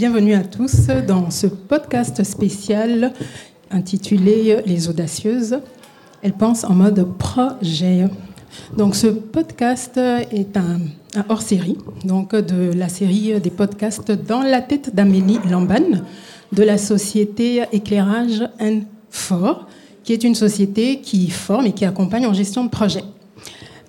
Bienvenue à tous dans ce podcast spécial intitulé Les audacieuses. Elles pensent en mode projet. Donc ce podcast est un, hors-série, donc de la série des podcasts Dans la tête d'Amélie Lamban de la société Éclairage Fort, qui est une société qui forme et qui accompagne en gestion de projet.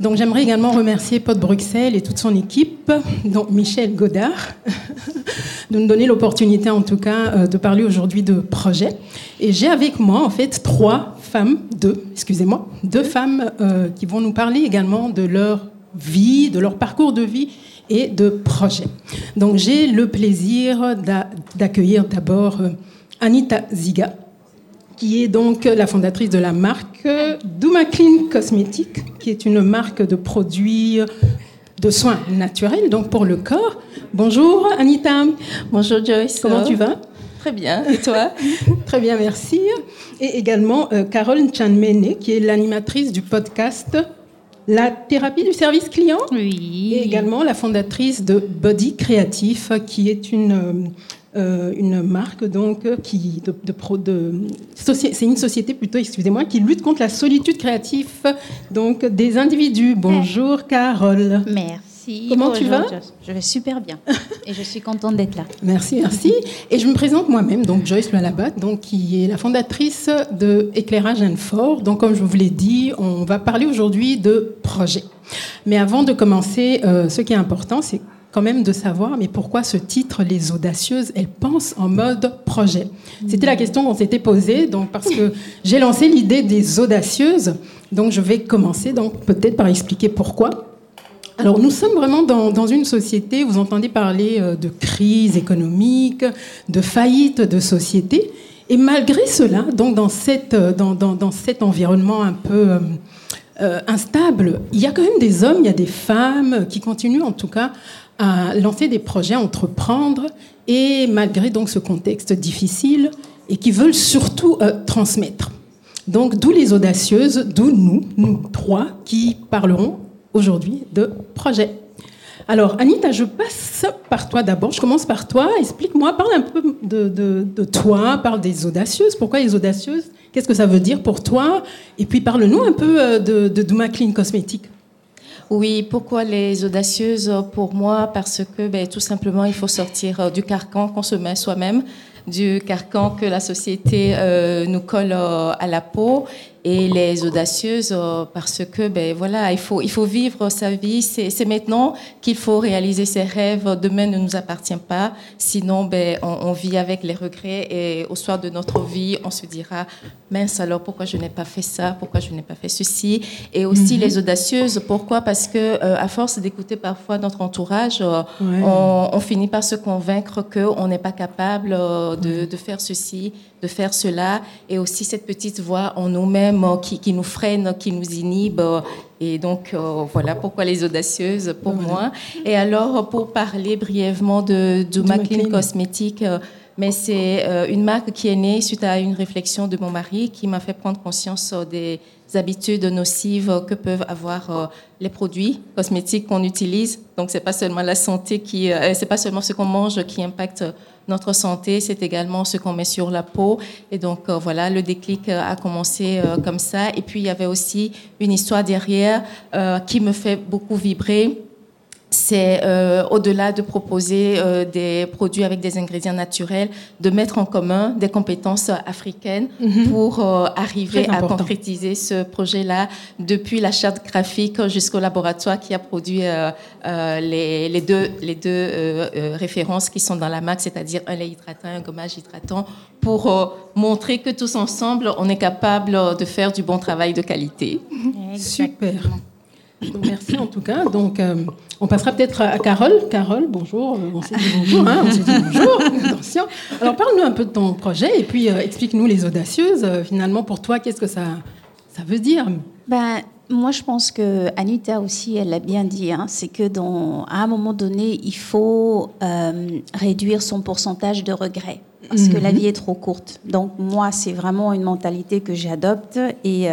Donc j'aimerais également remercier Pod Bruxelles et toute son équipe, donc Michel Godard, de nous donner l'opportunité en tout cas euh, de parler aujourd'hui de projet. Et j'ai avec moi en fait trois femmes, deux, excusez-moi, deux femmes euh, qui vont nous parler également de leur vie, de leur parcours de vie et de projet. Donc j'ai le plaisir d'accueillir d'abord euh, Anita Ziga, qui est donc la fondatrice de la marque Douma Clean Cosmétique, qui est une marque de produits de soins naturels, donc pour le corps. Bonjour Anita. Bonjour Joyce. Comment tu vas? Très bien. Et toi? Très bien, merci. Et également euh, Carole Chanmene, qui est l'animatrice du podcast La thérapie du service client. Oui. Et également la fondatrice de Body Créatif, qui est une euh, euh, une marque donc qui de, de, c'est une société plutôt excusez-moi qui lutte contre la solitude créative donc des individus. Bonjour Carole. Merci. Comment tu vas? Je vais super bien et je suis contente d'être là. Merci, merci. Et je me présente moi-même, donc Joyce Lalabat, donc qui est la fondatrice de Éclairage Fort. Donc comme je vous l'ai dit, on va parler aujourd'hui de projet. Mais avant de commencer, euh, ce qui est important, c'est quand même de savoir, mais pourquoi ce titre, Les Audacieuses, elles pensent en mode projet. C'était la question qu'on s'était posée, donc parce que j'ai lancé l'idée des Audacieuses, donc je vais commencer donc peut-être par expliquer pourquoi. Alors nous sommes vraiment dans, dans, une société, vous entendez parler euh, de crise économique, de faillite de société, et malgré cela, donc dans, cette, euh, dans, dans, dans cet environnement un peu... Euh, instable, il y a quand même des hommes, il y a des femmes qui continuent en tout cas à lancer des projets, à entreprendre, et malgré donc ce contexte difficile, et qui veulent surtout euh, transmettre. Donc d'où les audacieuses, d'où nous, nous trois, qui parlerons aujourd'hui de projets. Alors Anita, je passe par toi d'abord. Je commence par toi. Explique-moi, parle un peu de, de, toi, parle des audacieuses. Pourquoi les audacieuses? Qu'est-ce que ça veut dire pour toi? Et puis parle-nous un peu euh, de, de Douma Clean Cosmétique. Oui, pourquoi les audacieuses Pour moi, parce que ben, tout simplement, il faut sortir euh, du carcan qu'on se met soi-même, du carcan que la société euh, nous colle euh, à la peau et les audacieuses euh, parce que ben voilà il faut il faut vivre sa vie. C'est maintenant qu'il faut réaliser ses rêves. Demain ne nous appartient pas. Sinon ben on, vit avec les regrets et au soir de notre vie on se dira mince alors pourquoi je n'ai pas fait ça? Pourquoi je n'ai pas fait ceci? Et aussi mhm. les audacieuses. Pourquoi? Parce que euh, à force d'écouter parfois notre entourage euh, on, finit par se convaincre que on n'est pas capable de, de faire ceci de faire cela et aussi cette petite voix en nous-mêmes euh, qui, nous freine, qui nous inhibe. Euh, et donc, euh, voilà pourquoi les audacieuses pour moi. Et alors, pour parler brièvement de, de McLean Cosmétiques, mais c'est une marque qui est née suite à une réflexion de mon mari qui m'a fait prendre conscience des habitudes nocives que peuvent avoir les produits cosmétiques qu'on utilise. Donc, c'est pas seulement la santé qui, c'est pas seulement ce qu'on mange qui impacte notre santé, c'est également ce qu'on met sur la peau. Et donc, euh, voilà, le déclic euh, a commencé euh, comme ça. Et puis, il y avait aussi une histoire derrière qui me fait beaucoup vibrer c'est euh, au-delà de proposer euh, des produits avec des ingrédients naturels, de mettre en commun des compétences africaines mhm. pour euh, arriver à concrétiser ce projet-là, depuis la charte graphique jusqu'au laboratoire qui a produit les, les, deux, les deux références qui sont dans la marque, c'est-à-dire un lait hydratant, un gommage hydratant, pour montrer que tous ensemble, on est capable de faire du bon travail de qualité. Super. Merci en tout cas. Donc, on passera peut-être à Carole. Carole, bonjour. Euh, on s'est dit bonjour. Hein, on s'est dit bonjour. Attention. Alors, parle-nous un peu de ton projet et puis euh, explique-nous les audacieuses. Euh, finalement, pour toi, qu'est-ce que ça, ça veut dire? Ben, moi, je pense que Anita aussi, elle l'a bien dit, hein, c'est que dans, à un moment donné, il faut réduire son pourcentage de regrets parce que la mhm. vie est trop courte. Donc moi, c'est vraiment une mentalité que j'adopte et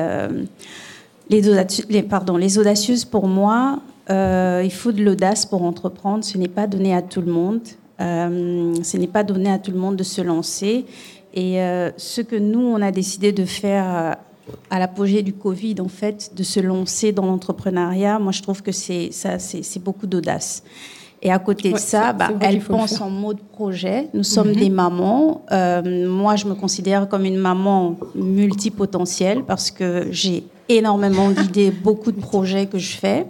les, les, pardon, les audacieuses pour moi, il faut de l'audace pour entreprendre. Ce n'est pas donné à tout le monde. ce n'est pas donné à tout le monde de se lancer. Et ce que nous, on a décidé de faire à l'apogée du Covid, en fait, de se lancer dans l'entrepreneuriat, moi, je trouve que c'est beaucoup d'audace. Et à côté de ça, bah, elle pense en mode projet. Nous sommes mhm. des mamans. Euh, moi, je me considère comme une maman multipotentielle parce que j'ai énormément d'idées, beaucoup de projets que je fais.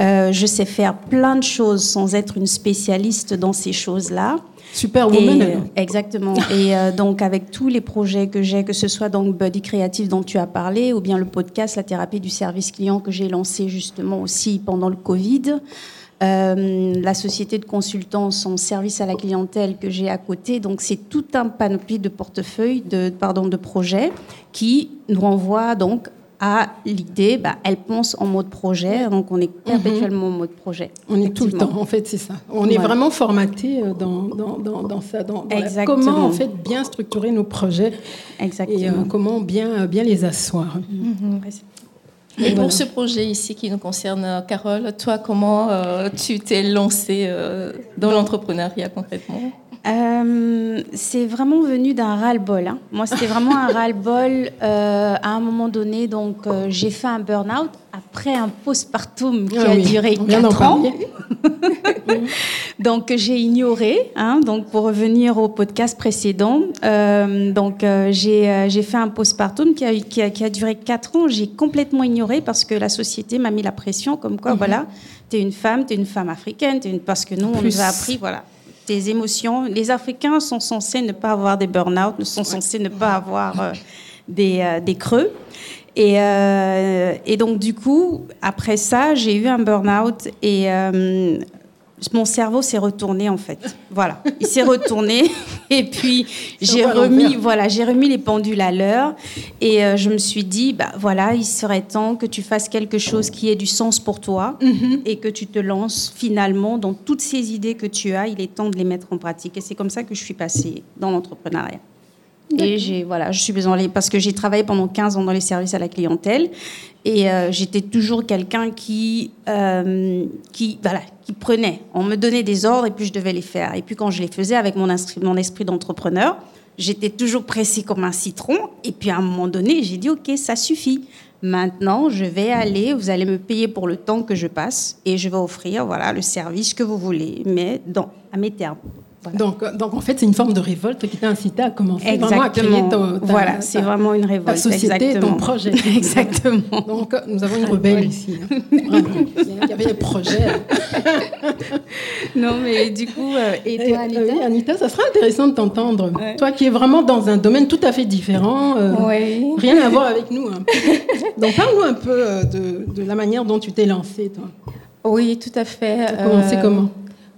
Euh, je sais faire plein de choses sans être une spécialiste dans ces choses-là. Superwoman. exactement. et euh, donc avec tous les projets que j'ai, que ce soit donc Buddy Créatif dont tu as parlé, ou bien le podcast La thérapie du service client que j'ai lancé justement aussi pendant le Covid. Euh, la société de consultance en service à la clientèle que j'ai à côté. Donc c'est tout un panoplie de portefeuilles, de, pardon, de projets qui nous renvoient donc à l'idée, bah, elle pense en mode projet, donc on est mhm. perpétuellement en mode projet. On est tout le temps, en fait, c'est ça. On est vraiment formaté euh, dans, dans, dans, ça, dans, comment en fait bien structurer nos projets Exactement. et euh, comment bien, bien les asseoir. Mhm. Et, pour ce projet ici qui nous concerne, Carole, toi, comment euh, tu t'es lancée dans l'entrepreneuriat concrètement? Euh, c'est vraiment venu d'un ras-le-bol. Hein. Moi, c'était vraiment un ras-le-bol euh, à un moment donné. Donc, euh, j'ai fait un burn-out après un postpartum qui ah a duré 4 ans. donc, j'ai ignoré. Hein, donc, pour revenir au podcast précédent, donc j'ai fait un postpartum qui a, qui, a, qui a duré 4 ans. J'ai complètement ignoré parce que la société m'a mis la pression comme quoi, mhm. voilà, tu es une femme, tu es une femme africaine, es une... parce que nous, on nous a appris, voilà émotions. Les Africains sont censés ne pas avoir des burn-out, sont censés ne pas avoir euh, des, euh, des, creux. Et, euh, et, donc, du coup, après ça, j'ai eu un burn-out et mon cerveau s'est retourné en fait. Voilà, il s'est retourné et puis j'ai remis, voilà, j'ai remis les pendules à l'heure et euh, je me suis dit, bah voilà, il serait temps que tu fasses quelque chose qui ait du sens pour toi mm-hmm. et que tu te lances finalement dans toutes ces idées que tu as. Il est temps de les mettre en pratique et c'est comme ça que je suis passée dans l'entrepreneuriat. Et j'ai voilà, je suis besoin parce que j'ai travaillé pendant 15 ans dans les services à la clientèle et euh, j'étais toujours quelqu'un qui euh, qui voilà, qui prenait, on me donnait des ordres et puis je devais les faire. Et puis quand je les faisais avec mon, mon esprit d'entrepreneur, j'étais toujours pressée comme un citron et puis à un moment donné, j'ai dit OK, ça suffit. Maintenant, je vais aller, vous allez me payer pour le temps que je passe et je vais offrir voilà le service que vous voulez mais dans à mes termes. Donc, donc, en fait, c'est une forme de révolte qui t'a incité à commencer exactement. vraiment à créer ton, Voilà, c'est vraiment une révolte. Ta société, exactement. ton projet. exactement. Donc, nous avons une rebelle ici. Hein. Il y avait des projets. non, mais du coup, euh, et toi, euh, Anita Oui, Anita, ça serait intéressant de t'entendre. Toi qui es vraiment dans un domaine tout à fait différent, euh, rien à voir avec nous. Hein. Donc, parle-nous un peu de, de, la manière dont tu t'es lancée, toi. Oui, tout à fait. Tu as commencé comment?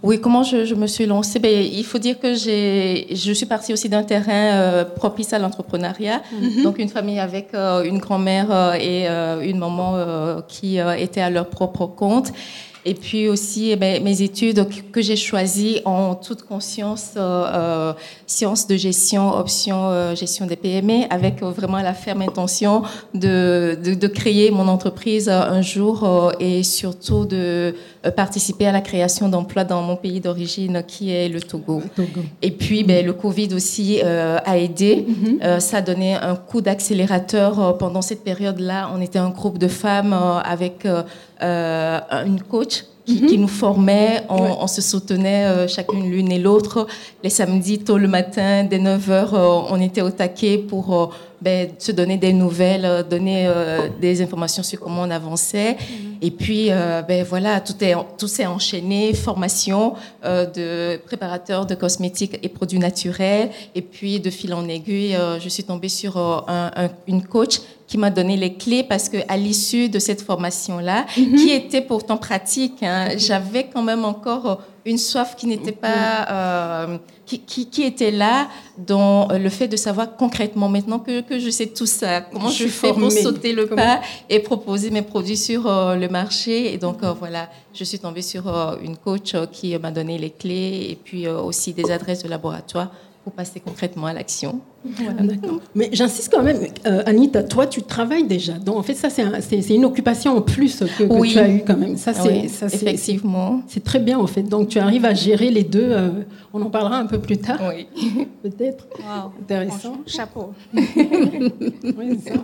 Oui, comment je, me suis lancée? Ben, Il faut dire que je suis partie aussi d'un terrain euh, propice à l'entrepreneuriat. Mhm. Donc, une famille avec euh, une grand-mère euh, et une maman qui étaient à leur propre compte. Et puis aussi eh ben, mes études que j'ai choisies en toute conscience, euh, euh sciences de gestion, option euh, gestion des PME, avec vraiment la ferme intention de, de, de créer mon entreprise un jour euh, et surtout de participer à la création d'emplois dans mon pays d'origine qui est le Togo. Et puis ben, le Covid aussi a aidé. Mm-hmm. ça a donné un coup d'accélérateur pendant cette période-là. On était un groupe de femmes avec euh, une coach qui, mhm. nous formait. On, se soutenait euh, chacune l'une et l'autre. Les samedis, tôt le matin, dès 9 h, euh, on était au taquet pour ben, se donner des nouvelles, donner des informations sur comment on avançait. Mhm. Et puis, ben, voilà, tout s'est tout enchaîné. Formation de préparateur de cosmétiques et produits naturels. Et puis, de fil en aiguille, je suis tombée sur une coach qui m'a donné les clés parce que à l'issue de cette formation-là, mhm. qui était pourtant pratique, hein, j'avais quand même encore une soif qui n'était pas, euh, qui, qui, était là dans le fait de savoir concrètement, maintenant que, que je sais tout ça, comment je, fais pour sauter le pas et proposer mes produits sur euh, le marché. Et donc euh, voilà, je suis tombée sur une coach qui m'a donné les clés et puis aussi des adresses de laboratoire pour passer concrètement à l'action. D'accord. Mais j'insiste quand même, euh, Anita, toi, tu travailles déjà. Donc, en fait, ça, c'est une occupation en plus que, tu as eu quand même. Ça, c'est effectivement. C'est très bien, en fait. Donc, tu arrives à gérer les deux. Euh, on en parlera un peu plus tard. Oui. Peut-être. Intéressant. Chapeau. oui, ça.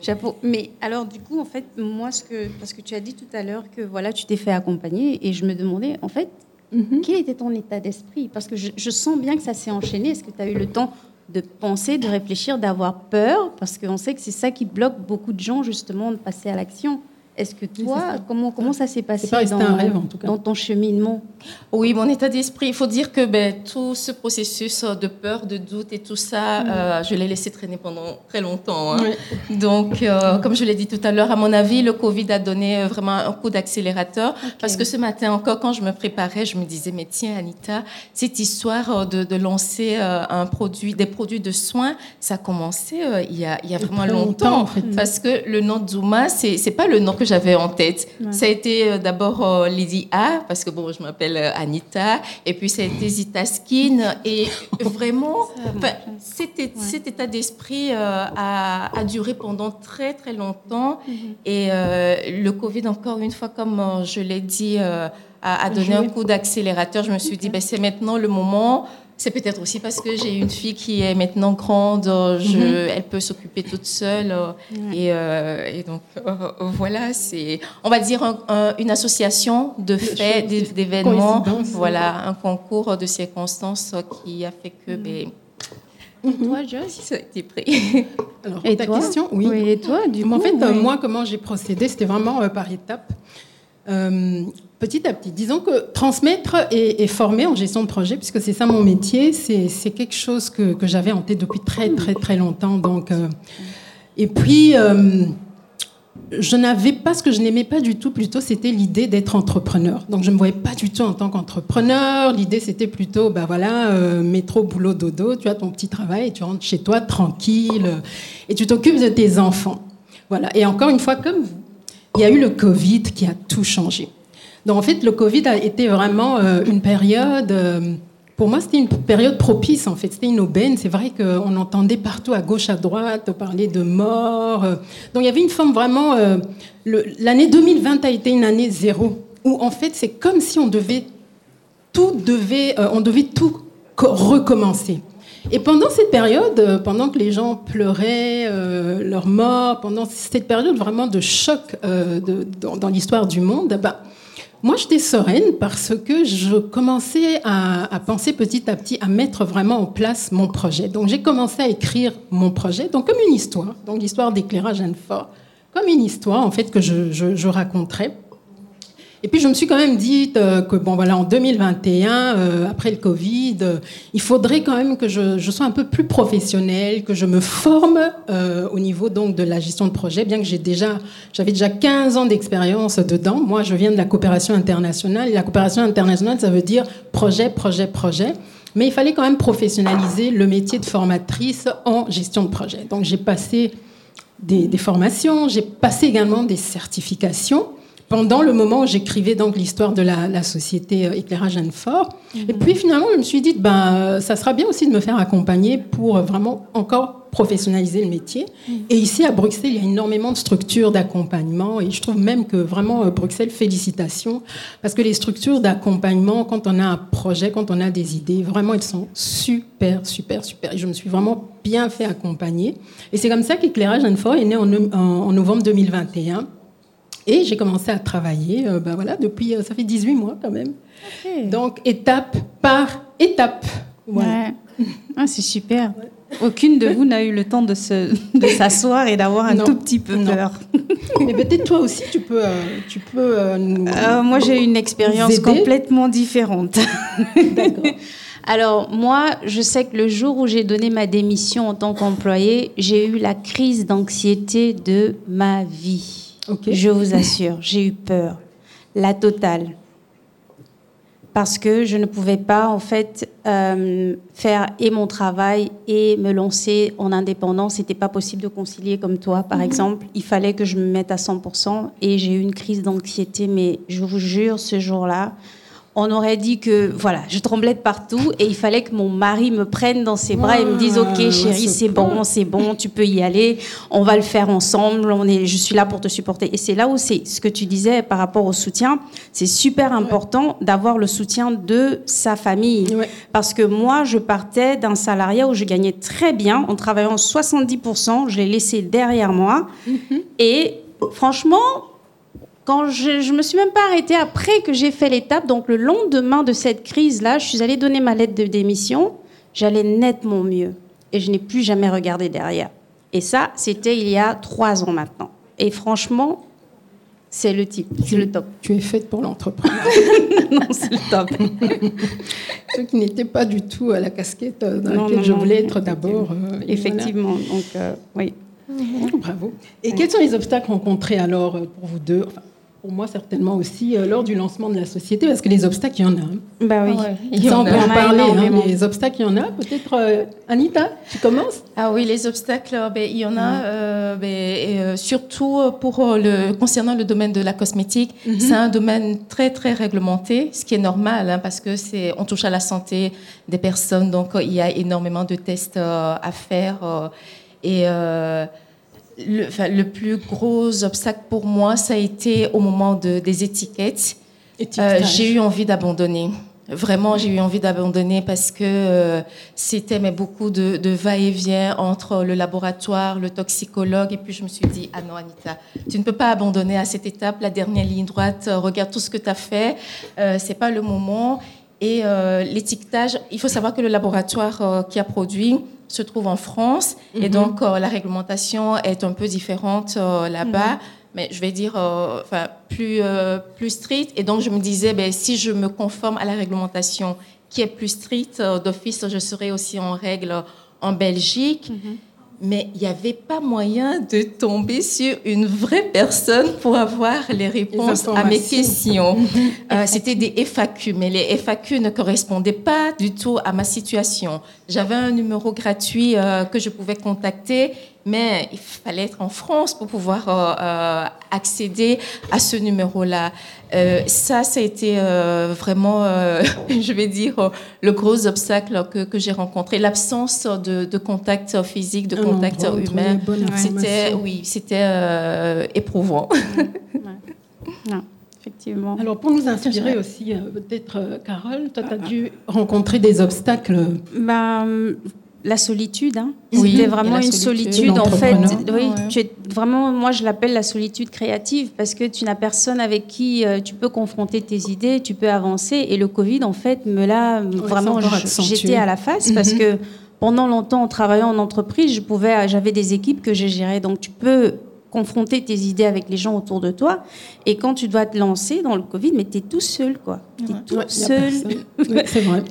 Chapeau. Mais alors, du coup, en fait, moi, ce que, parce que tu as dit tout à l'heure que voilà, tu t'es fait accompagner et je me demandais, en fait, mhm. quel était ton état d'esprit? Parce que je, je, sens bien que ça s'est enchaîné. Est-ce que tu as eu le temps de penser, de réfléchir, d'avoir peur, parce qu'on sait que c'est ça qui bloque beaucoup de gens justement de passer à l'action. Est-ce que toi, comment, comment ça s'est passé dans, un rêve, en tout cas. dans ton cheminement? Oui, mon état d'esprit, il faut dire que ben, tout ce processus de peur, de doute et tout ça, mm. euh, je l'ai laissé traîner pendant très longtemps. Hein. Donc, euh, comme je l'ai dit tout à l'heure, à mon avis, le Covid a donné vraiment un coup d'accélérateur. Parce que ce matin encore, quand je me préparais, je me disais, mais tiens, Anita, cette histoire de, de lancer euh, un produit, des produits de soins, ça a commencé il, y a, il y a vraiment longtemps. en fait. Parce que le nom Zuma, c'est n'est pas le nom que j'avais en tête. Ça a été euh, d'abord euh, Lady A, parce que bon, je m'appelle euh, Anita, et puis ça a été Zita Skin, et vraiment, cet, état d'esprit a, duré pendant très très longtemps, mhm. et le Covid, encore une fois, comme je l'ai dit, a, donné un coup d'accélérateur. Je me suis dit, ben, c'est maintenant le moment c'est peut-être aussi parce que j'ai une fille qui est maintenant grande, euh, mhm. elle peut s'occuper toute seule. Euh, euh, et, donc, voilà, c'est, on va dire, une association de faits, d'événements, voilà, un concours de circonstances qui a fait que. Mhm. Ben, mhm. Toi, Joyce, ça a été pris. Alors, et ta question, oui. Et toi, du coup, En fait, moi, comment j'ai procédé, c'était vraiment par étapes petit à petit. Disons que transmettre et, former en gestion de projet, puisque c'est ça mon métier, c'est quelque chose que, j'avais en tête depuis très très très longtemps. Donc, euh, et puis, euh, je n'avais pas ce que je n'aimais pas du tout, plutôt c'était l'idée d'être entrepreneur. Donc je ne me voyais pas du tout en tant qu'entrepreneur. L'idée c'était plutôt, bah voilà, euh, métro, boulot, dodo, tu as ton petit travail et tu rentres chez toi tranquille et tu t'occupes de tes enfants. Voilà. Et encore une fois, comme vous, il y a eu le Covid qui a tout changé. Donc en fait, le Covid a été vraiment euh, une période, euh, pour moi c'était une période propice en fait, c'était une aubaine. C'est vrai qu'on entendait partout à gauche, à droite parler de mort. Euh. Donc il y avait une forme vraiment... L'année 2020 a été une année zéro, où en fait c'est comme si on devait tout, devait, on devait tout recommencer. Et pendant cette période, pendant que les gens pleuraient leur mort, pendant cette période vraiment de choc dans, l'histoire du monde, bah, moi, j'étais sereine parce que je commençais à, penser petit à petit à mettre vraiment en place mon projet. Donc, j'ai commencé à écrire mon projet, donc comme une histoire, donc l'histoire d'éclairage fort, comme une histoire en fait que je, je, je raconterais. Et puis je me suis quand même dit euh, que bon voilà en 2021 euh, après le Covid, euh, il faudrait quand même que je, sois un peu plus professionnelle, que je me forme au niveau donc de la gestion de projet, bien que j'ai déjà j'avais déjà 15 ans d'expérience dedans. Moi, je viens de la coopération internationale. Et la coopération internationale, ça veut dire projet, projet, projet. Mais il fallait quand même professionnaliser le métier de formatrice en gestion de projet. Donc j'ai passé des formations, j'ai passé également des certifications pendant le moment où j'écrivais donc l'histoire de la, société euh, Éclairage Anne Fort. Et puis finalement, je me suis dit, ben, ça sera bien aussi de me faire accompagner pour vraiment encore professionnaliser le métier. Et ici, à Bruxelles, il y a énormément de structures d'accompagnement. Et je trouve même que vraiment, euh, Bruxelles, félicitations. Parce que les structures d'accompagnement, quand on a un projet, quand on a des idées, vraiment, elles sont super, super, super. Et je me suis vraiment bien fait accompagner. Et c'est comme ça qu'Éclairage Anne Fort est né en, en novembre 2021. Et j'ai commencé à travailler, euh, ben voilà, depuis, euh, ça fait 18 mois quand même. Donc, étape par étape. Ouais. Ah, c'est super. Aucune de vous n'a eu le temps de, s'asseoir et d'avoir un tout petit peu peur. Mais peut-être toi aussi, tu peux, euh, tu peux nous, Moi, j'ai une expérience complètement différente. D'accord. Alors moi, je sais que le jour où j'ai donné ma démission en tant qu'employée, j'ai eu la crise d'anxiété de ma vie. Je vous assure, j'ai eu peur, la totale. Parce que je ne pouvais pas, en fait, euh, faire et mon travail et me lancer en indépendance. C'était pas possible de concilier comme toi, par mhm. exemple. Il fallait que je me mette à 100% et j'ai eu une crise d'anxiété. Mais je vous jure, ce jour-là, on aurait dit que voilà, je tremblais de partout et il fallait que mon mari me prenne dans ses bras et me dise OK chérie, c'est bon, c'est bon, tu peux y aller, on va le faire ensemble, on est je suis là pour te supporter. Et c'est là où c'est ce que tu disais par rapport au soutien, c'est super important d'avoir le soutien de sa famille. Parce que moi je partais d'un salariat où je gagnais très bien en travaillant 70%, je l'ai laissé derrière moi. Mm-hmm. et franchement quand je, je me suis même pas arrêtée après que j'ai fait l'étape, donc le lendemain de cette crise-là, je suis allée donner ma lettre de démission. J'allais nettement mieux et je n'ai plus jamais regardé derrière. Et ça, c'était il y a trois ans maintenant. Et franchement, c'est le type, c'est le top. Tu es faite pour l'entreprise. non, c'est le top. Ce qui n'était pas du tout à la casquette dans laquelle je voulais être d'abord. Euh, Effectivement, donc euh, oui. Bravo. Et quels sont les obstacles rencontrés alors euh, pour vous deux pour moi certainement aussi euh, lors du lancement de la société, parce que les obstacles, il y en a. Hein. Bah oui. il on peut en, parler. Hein, les obstacles, il y en a. Peut-être, euh, Anita, tu commences? Ah oui, les obstacles, euh, ben, il y en a. Ben, et, surtout pour le, concernant le domaine de la cosmétique, mhm. c'est un domaine très, très réglementé, ce qui est normal, hein, parce que c'est, on touche à la santé des personnes, donc il y a énormément de tests à faire. et le, le, plus gros obstacle pour moi, ça a été au moment de, des étiquettes. Euh, j'ai eu envie d'abandonner. Vraiment, j'ai eu envie d'abandonner parce que euh, c'était mais beaucoup de, de va-et-vient entre le laboratoire, le toxicologue, et puis je me suis dit ah non Anita, tu ne peux pas abandonner à cette étape, la dernière ligne droite. Euh, regarde tout ce que tu as fait, euh, c'est pas le moment. Et l'étiquetage, il faut savoir que le laboratoire qui a produit se trouve en France et mhm. donc euh, la réglementation est un peu différente euh, là-bas. Mhm. Mais je vais dire, euh, enfin, plus, plus stricte. Et donc, je me disais, ben, si je me conforme à la réglementation qui est plus stricte, d'office, je serai aussi en règle en Belgique. Mhm mais il n'y avait pas moyen de tomber sur une vraie personne pour avoir les réponses à mes questions. Euh, c'était des FAQ, mais les FAQ ne correspondaient pas du tout à ma situation. J'avais un numéro gratuit euh, que je pouvais contacter, mais il fallait être en France pour pouvoir euh, euh, accéder à ce numéro-là. Euh, ça, ça a été vraiment, je vais dire, le gros obstacle que, que j'ai rencontré. L'absence de, de, contact physique, de contact humain. C'était, oui, c'était éprouvant. Non, effectivement. Alors, pour nous inspirer aussi, peut-être, Carole, toi, tu as dû rencontrer des obstacles. Bah, la solitude. Hein. Oui, C'était vraiment une solitude, en fait. Oui, tu es vraiment, moi je l'appelle la solitude créative parce que tu n'as personne avec qui euh, tu peux confronter tes idées, tu peux avancer. Et le Covid, en fait, me l'a vraiment j'étais à la face parce mhm. que pendant longtemps, en travaillant en entreprise, je pouvais, j'avais des équipes que j'ai gérées. Donc tu peux confronter tes idées avec les gens autour de toi. Et quand tu dois te lancer dans le Covid, mais tu es tout seul, quoi. Tu es tout seul. c'est vrai.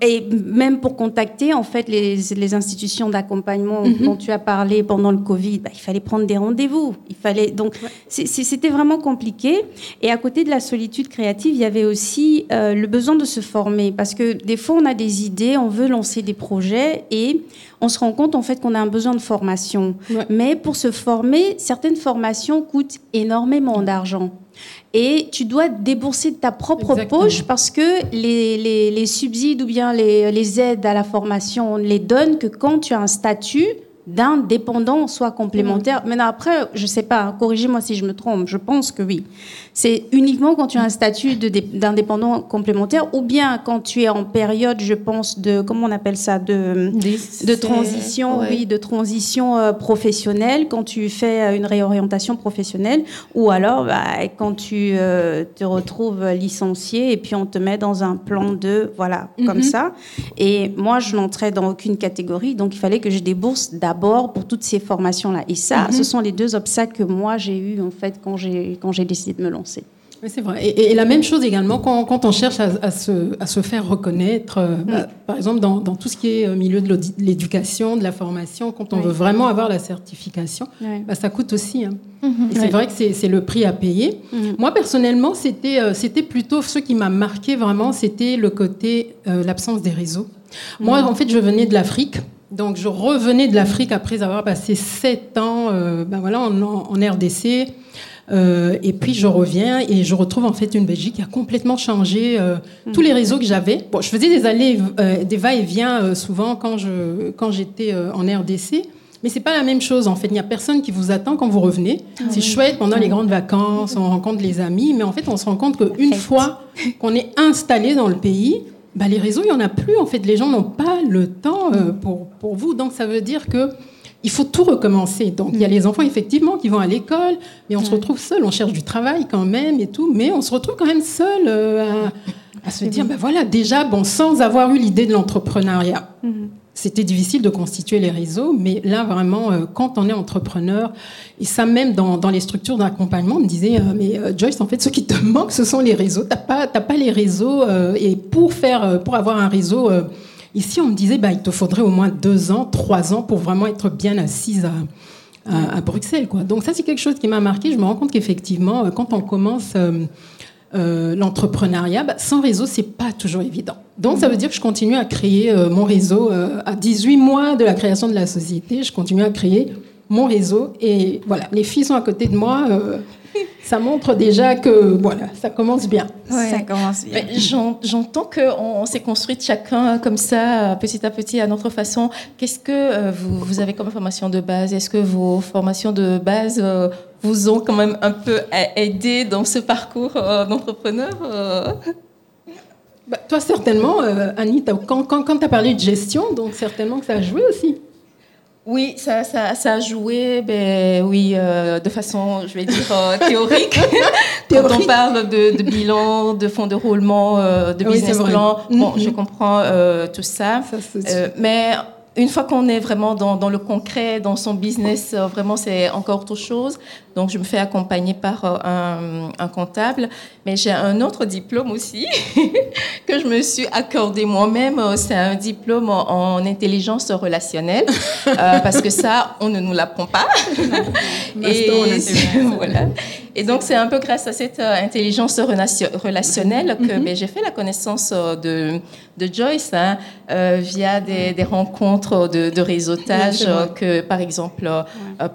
Et même pour contacter, en fait, les, les institutions d'accompagnement mhm. dont tu as parlé pendant le Covid, bah, il fallait prendre des rendez-vous. Il fallait... Donc, c'était vraiment compliqué. Et à côté de la solitude créative, il y avait aussi euh, le besoin de se former. Parce que des fois, on a des idées, on veut lancer des projets et on se rend compte en fait qu'on a un besoin de formation. Mais pour se former, certaines formations coûtent énormément d'argent. Et tu dois débourser de ta propre poche parce que les, subsides ou bien les, les aides à la formation, on ne les donne que quand tu as un statut d'un dépendant soit complémentaire. Maintenant, après, je ne sais pas, corrigez-moi si je me trompe, je pense que oui. C'est uniquement quand tu as un statut d'indépendant complémentaire ou bien quand tu es en période, je pense, de, comment on appelle ça, de, de transition, oui, de transition euh, professionnelle, quand tu fais euh, une réorientation professionnelle ou alors bah, quand tu euh, te retrouves licencié et puis on te met dans un plan de, voilà, comme mhm. ça. Et moi, je n'entrais dans aucune catégorie, donc il fallait que je débourse d'abord pour toutes ces formations-là. Et ça, mhm. ce sont les deux obstacles que moi j'ai eu en fait quand j'ai décidé de me lancer. Oui, c'est vrai. Et, la même chose également quand, quand on cherche à, se, à, se, faire reconnaître, euh, mm. bah, par exemple dans, dans, tout ce qui est euh, milieu de l'éducation, de la formation, quand on veut vraiment avoir la certification, bah, ça coûte aussi. Hein. Mm-hmm. C'est vrai que c'est le prix à payer. Mm. Moi, personnellement, c'était euh, c'était plutôt ce qui m'a marqué vraiment, c'était le côté, l'absence des réseaux. Moi, mm. en fait, je venais de l'Afrique. Donc, je revenais de l'Afrique après avoir passé sept ans ben voilà, en, en RDC. Euh, et puis je reviens et je retrouve en fait une Belgique qui a complètement changé euh, tous les réseaux que j'avais. Bon, je faisais des allées, euh, des va-et-vient souvent quand je quand j'étais en RDC. Mais c'est pas la même chose en fait. Il n'y a personne qui vous attend quand vous revenez. Ah c'est chouette pendant les grandes vacances, on rencontre les amis, mais en fait on se rend compte qu'une fois qu'on est installé dans le pays, bah, les réseaux, il n'y en a plus. En fait, les gens n'ont pas le temps pour, pour vous. Donc ça veut dire que il faut tout recommencer. Donc, il y a les enfants, effectivement, qui vont à l'école, mais on se retrouve seul, on cherche du travail quand même et tout, mais on se retrouve quand même seul euh, à, se dire, ben voilà, déjà, bon, sans avoir eu l'idée de l'entrepreneuriat. Mhm. C'était difficile de constituer les réseaux, mais là, vraiment, euh, quand on est entrepreneur, et ça même dans, les structures d'accompagnement, on me disait, euh, mais Joyce, en fait, ce qui te manque, ce sont les réseaux. Tu n'as pas, pas les réseaux, et pour, faire, pour avoir un réseau Ici, on me disait, bah, il te faudrait au moins deux ans, trois ans pour vraiment être bien assise à, Bruxelles. Quoi. Donc ça, c'est quelque chose qui m'a marqué. Je me rends compte qu'effectivement, euh, quand on commence euh, euh, l'entrepreneuriat, bah, sans réseau, c'est pas toujours évident. Donc ça veut dire que je continue à créer mon réseau. à 18 mois de la création de la société, je continue à créer mon réseau. Et voilà, les filles sont à côté de moi ça montre déjà que voilà, ça commence bien. Ça commence bien. J'entends qu'on s'est construit chacun comme ça, petit à petit, à notre façon. Qu'est-ce que euh, vous, vous, avez comme formation de base? Est-ce que vos formations de base euh, vous ont quand même un peu aidé dans ce parcours euh, d'entrepreneur bah, Toi, certainement, Annie, quand, quand, quand tu as parlé de gestion, donc certainement que ça a joué aussi. Oui, ça, ça, ça, a joué, ben, oui, euh, de façon, je vais dire, euh, théorique. Quand on parle de, bilan, de fonds de roulement, euh, de business plan, bon, je mm-hmm. comprends tout ça. ça mais une fois qu'on est vraiment dans, dans, le concret, dans son business, vraiment, c'est encore autre chose. Donc, je me fais accompagner par euh, un, comptable. Mais j'ai un autre diplôme aussi que je me suis accordé moi-même. C'est un diplôme en, intelligence relationnelle. Euh, parce que ça, on ne nous l'apprend pas. Et, voilà. Et donc, c'est un peu grâce à cette euh, intelligence relationnelle que mm-hmm. ben, j'ai fait la connaissance de, de Joyce hein, via des, des, rencontres de, de réseautage que, par exemple,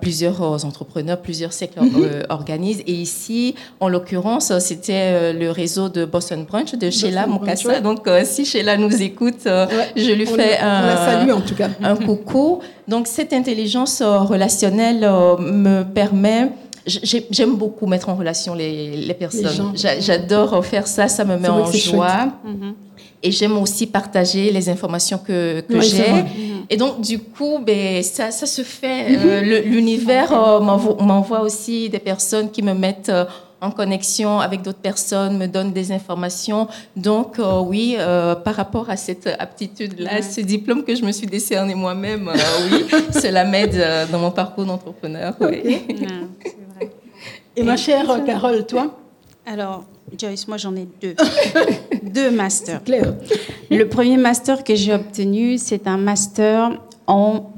plusieurs entrepreneurs, plusieurs Mhm. Euh, organise. Et ici, en l'occurrence, c'était euh, le réseau de Boston Brunch de Sheila Mokassa. Donc, euh, si Sheila nous écoute, je lui fais un, en tout cas. un coucou. Donc, cette intelligence relationnelle me permet J'aime beaucoup mettre en relation les, les personnes. J'adore faire ça, ça me met en joie. Mhm. Et j'aime aussi partager les informations que, que j'ai. Et donc, du coup, ben, ça, ça se fait. Euh, l'univers euh, m'envoie aussi des personnes qui me mettent euh, en connexion avec d'autres personnes, me donnent des informations. Donc, oui, par rapport à cette aptitude-là, ce diplôme que je me suis décerné moi-même, oui, cela m'aide dans mon parcours d'entrepreneur. Oui. Et ma chère Carole, toi? Alors, Joyce, moi j'en ai deux. deux masters. Clair. Le premier master que j'ai obtenu, c'est un master en.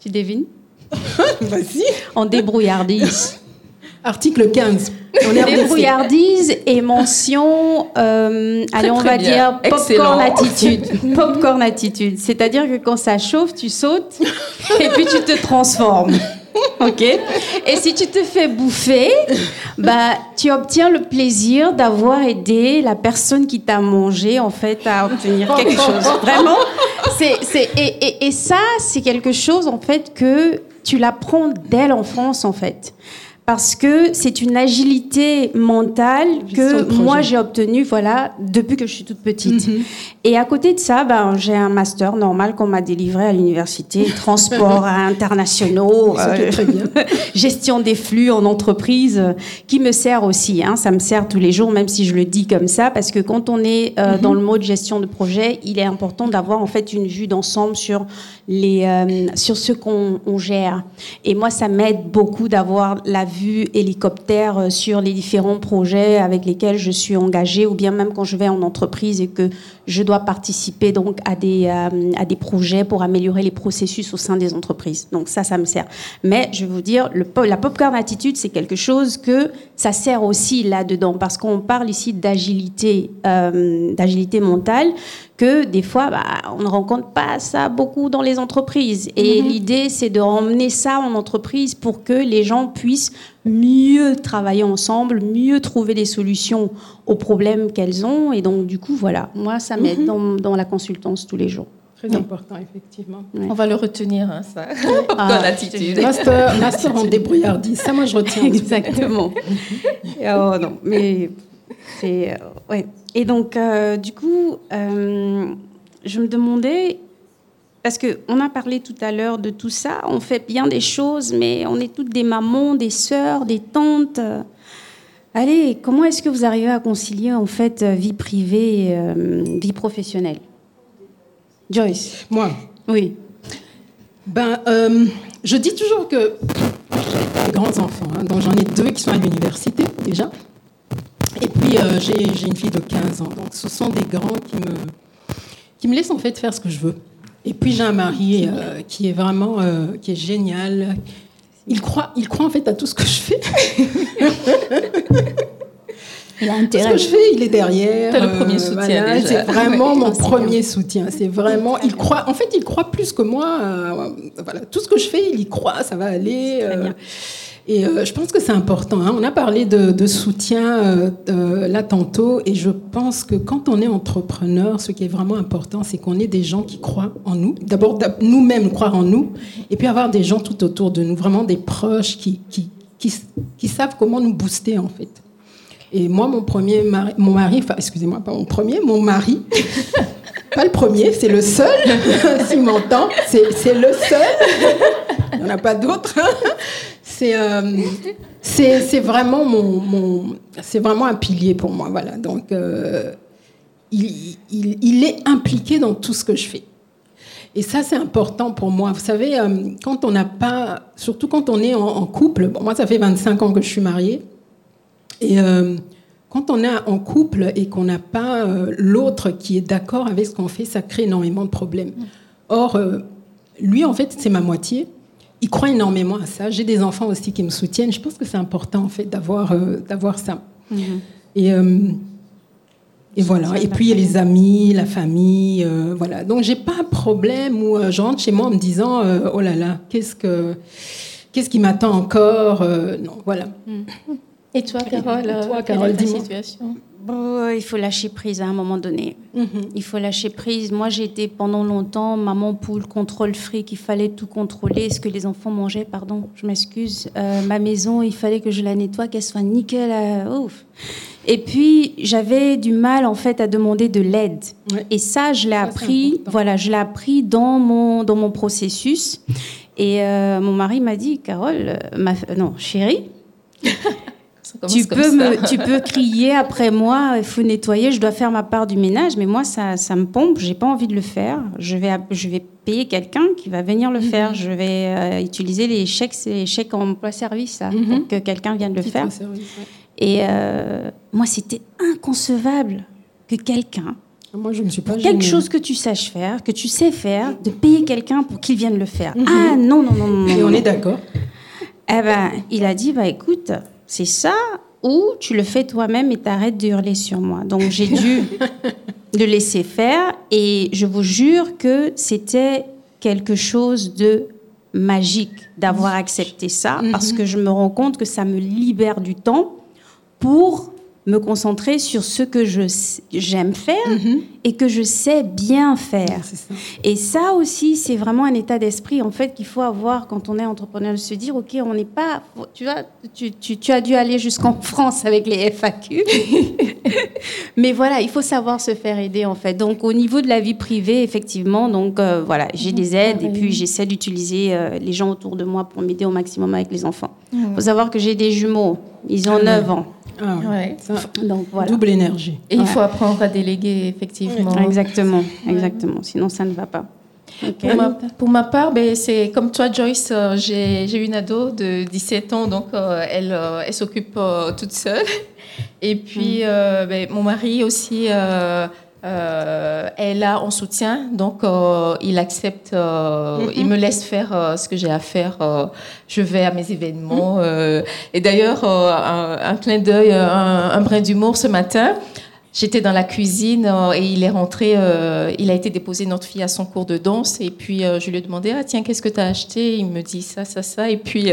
Tu devines? Vas-y. En débrouillardise. Article 15. Débrouillardise et mention, euh, allez, on va dire popcorn attitude. Popcorn attitude. C'est-à-dire que quand ça chauffe, tu sautes et puis tu te transformes. ok Et si tu te fais bouffer, bah, tu obtiens le plaisir d'avoir aidé la personne qui t'a mangé, en fait, à obtenir quelque chose. Vraiment, c'est, c'est, et, et, et ça, c'est quelque chose, en fait, que tu l'apprends dès l'enfance, en fait parce que c'est une agilité mentale que moi j'ai obtenue voilà depuis que je suis toute petite. Mhm. Et à côté de ça, ben, j'ai un master normal qu'on m'a délivré à l'université, transport internationaux, euh, gestion des flux en entreprise, qui me sert aussi. Hein, ça me sert tous les jours, même si je le dis comme ça, parce que quand on est euh, mhm. dans le mode gestion de projet, il est important d'avoir en fait une vue d'ensemble sur les euh, sur ce qu'on gère. Et moi, ça m'aide beaucoup d'avoir la vue hélicoptère euh, sur les différents projets avec lesquels je suis engagée, ou bien même quand je vais en entreprise et que je dois participer donc à des, euh, à des projets pour améliorer les processus au sein des entreprises. Donc ça, ça me sert. Mais je vais vous dire, le, la popcorn attitude, c'est quelque chose que ça sert aussi là-dedans, parce qu'on parle ici d'agilité, euh, d'agilité mentale que des fois, bah, on ne rencontre pas ça beaucoup dans les entreprises. Et mm-hmm. l'idée, c'est de ramener ça en entreprise pour que les gens puissent mieux travailler ensemble, mieux trouver des solutions aux problèmes qu'elles ont. Et donc, du coup, voilà, moi, ça m'aide mhm. dans, dans, la consultance tous les jours. Très important, effectivement. On va le retenir, hein, ça, ah, dans l'attitude. Master, master en débrouillardise, ça, moi, je retiens. Exactement. oh non, mais c'est... Euh, ouais. Et donc, euh, du coup, euh, je me demandais, parce qu'on a parlé tout à l'heure de tout ça, on fait bien des choses, mais on est toutes des mamans, des sœurs, des tantes. Allez, comment est-ce que vous arrivez à concilier en fait vie privée et vie professionnelle? Joyce Moi? Oui. Ben, euh, je dis toujours que j'ai des grands enfants, hein, donc j'en ai deux qui sont à l'université déjà. Et puis euh, j'ai une fille de 15 ans, donc ce sont des grands qui me, qui me laissent en fait faire ce que je veux. Et puis j'ai un mari euh, qui est vraiment qui est génial. Il croit, il croit en fait à tout ce que je fais. Il a intérêt. Ce que je fais, il est derrière. C'est le premier euh, soutien. c'est vraiment mon premier soutien. C'est vraiment, il croit. En fait, il croit plus que moi. Euh, voilà, tout ce que je fais, il y croit. Ça va aller. Euh, et je pense que c'est important. Hein. On a parlé de, soutien là tantôt, et je pense que quand on est entrepreneur, ce qui est vraiment important, c'est qu'on ait des gens qui croient en nous. D'abord, nous-mêmes croire en nous, et puis avoir des gens tout autour de nous, vraiment des proches qui, qui, qui, savent comment nous booster en fait. Et moi, mon premier mari, mon mari, excusez-moi, pas mon premier, mon mari, pas le premier, c'est le seul, s'il m'entend, c'est le seul, il n'y en a pas d'autres. Euh, c'est c'est vraiment mon, c'est vraiment un pilier pour moi, voilà. Donc, euh, il, il, il, est impliqué dans tout ce que je fais. Et ça, c'est important pour moi. Vous savez, euh, quand on n'a pas, surtout quand on est en, couple, moi, ça fait 25 ans que je suis mariée, et euh, quand on est en couple et qu'on n'a pas l'autre qui est d'accord avec ce qu'on fait, ça crée énormément de problèmes. Or, lui, en fait, c'est ma moitié. Il croit énormément à ça. J'ai des enfants aussi qui me soutiennent. Je pense que c'est important, en fait, d'avoir d'avoir ça. Mm-hmm. Et, et voilà. Et puis, il y a les amis, la famille. voilà. Donc, j'ai pas un problème où je rentre chez moi en me disant Oh là là, qu'est-ce, que, qu'est-ce qui m'attend encore Non, voilà. Mm. Et toi, Carole, et toi, Carole quelle est ta situation? Il faut lâcher prise à un moment donné. Mhm. Il faut lâcher prise. Moi, j'ai été pendant longtemps maman poule, contrôle fric. Il fallait tout contrôler. Ce que les enfants mangeaient, pardon, je m'excuse. Euh, ma maison, il fallait que je la nettoie, qu'elle soit nickel. Euh, ouf. Et puis, j'avais du mal, en fait, à demander de l'aide. Et ça, je l'ai appris, voilà, je l'ai appris dans mon, dans mon processus. Et euh, mon mari m'a dit, Carole, ma, non, chérie, tu peux, me, tu peux crier après moi, il faut nettoyer, je dois faire ma part du ménage, mais moi, ça, ça me pompe, j'ai pas envie de le faire. Je vais, je vais payer quelqu'un qui va venir le faire. Mhm. Je vais euh, utiliser les chèques, les chèques emploi-service mhm. pour que quelqu'un vienne le faire. Et euh, moi, c'était inconcevable que quelqu'un moi, je me suis pas quelque chose que tu saches faire, que tu sais faire, de payer quelqu'un pour qu'il vienne le faire. Mhm. Ah non, non, non, non. Et on est d'accord. Eh ben, il a dit, bah écoute, c'est ça ou tu le fais toi-même et t'arrêtes de hurler sur moi. Donc j'ai dû le laisser faire et je vous jure que c'était quelque chose de magique d'avoir accepté ça parce mhm. que je me rends compte que ça me libère du temps pour me concentrer sur ce que je j'aime faire mhm. et que je sais bien faire. Et ça aussi, c'est vraiment un état d'esprit en fait qu'il faut avoir quand on est entrepreneur, de se dire ok, on n'est pas, tu vois, tu, tu, tu, as dû aller jusqu'en France avec les FAQ, mais voilà, il faut savoir se faire aider en fait. Donc au niveau de la vie privée, effectivement, donc euh, voilà, j'ai des aides et puis j'essaie d'utiliser euh, les gens autour de moi pour m'aider au maximum avec les enfants. Il faut savoir que j'ai des jumeaux, ils ont 9 ans. Ah, Donc, voilà. Double énergie. Et il faut apprendre à déléguer, effectivement. Exactement, exactement. Sinon, ça ne va pas. Pour, ma, part, ben, c'est comme toi, Joyce, euh, j'ai une ado de 17 ans, donc euh, elle, euh, elle s'occupe toute seule. Et puis, mm. ben, mon mari aussi euh, elle a en soutien, donc euh, il accepte, euh, il me laisse faire ce que j'ai à faire. je vais à mes événements. et d'ailleurs, un, clin d'œil, un, brin d'humour ce matin. J'étais dans la cuisine et il est rentré, il a été déposé notre fille à son cours de danse et puis je lui ai demandé ah tiens qu'est-ce que tu as acheté? Il me dit ça ça ça et puis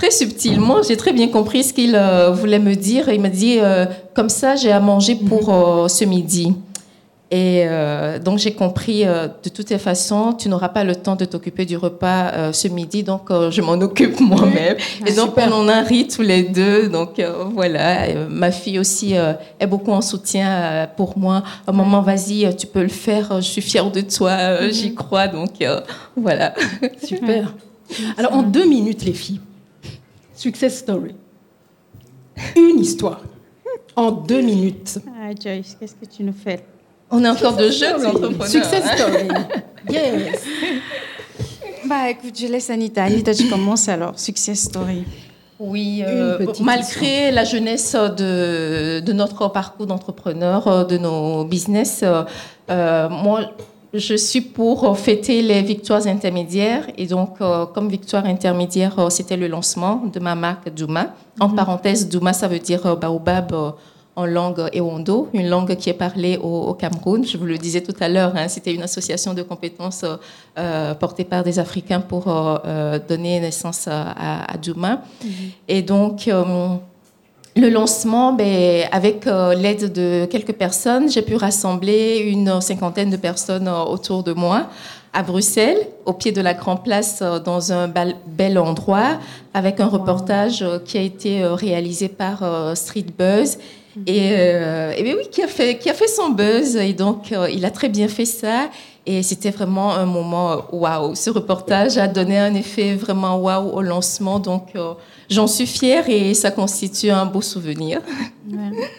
très subtilement, j'ai très bien compris ce qu'il euh, voulait me dire. Il m'a dit, euh, comme ça, j'ai à manger pour Mhm. euh, ce midi. Et donc j'ai compris, de toutes les façons, tu n'auras pas le temps de t'occuper du repas ce midi, donc je m'en occupe moi-même. Et donc on en a ri tous les deux. Donc voilà, ma fille aussi est beaucoup en soutien pour moi. Maman, vas-y, tu peux le faire. Je suis fière de toi, euh, Mhm. j'y crois. Donc voilà. Super. Alors, en deux minutes, les filles, success story. Une histoire. En deux minutes. Ah, Joyce, qu'est-ce que tu nous fais? On est encore de jeunes entrepreneurs. Success story. Yes. Bah écoute, je laisse Anita. Anita, tu commences alors. Success story. Oui, euh, malgré la jeunesse de, de notre parcours d'entrepreneur, euh, de nos business, euh, euh, moi, je suis pour fêter les victoires intermédiaires. Et donc, euh, comme victoire intermédiaire, euh, c'était le lancement de ma marque Douma. En parenthèse, Douma, ça veut dire euh, baobab euh, en langue Ewondo, une langue qui est parlée au, au Cameroun. Je vous le disais tout à l'heure, hein, c'était une association de compétences euh, euh, portée par des Africains pour euh, euh, donner naissance à, à, Douma. Et donc, euh, le lancement, ben, avec euh, l'aide de quelques personnes, j'ai pu rassembler une cinquantaine de personnes euh, autour de moi à Bruxelles, au pied de la Grande Place, euh, dans un bel, endroit, avec un reportage qui a été réalisé par Street Buzz. Et, euh, et ben oui, qui a, fait, qui a fait son buzz. Et donc, il a très bien fait ça. Et c'était vraiment un moment waouh. Ce reportage a donné un effet vraiment waouh au lancement. Donc, euh, j'en suis fière et ça constitue un beau souvenir.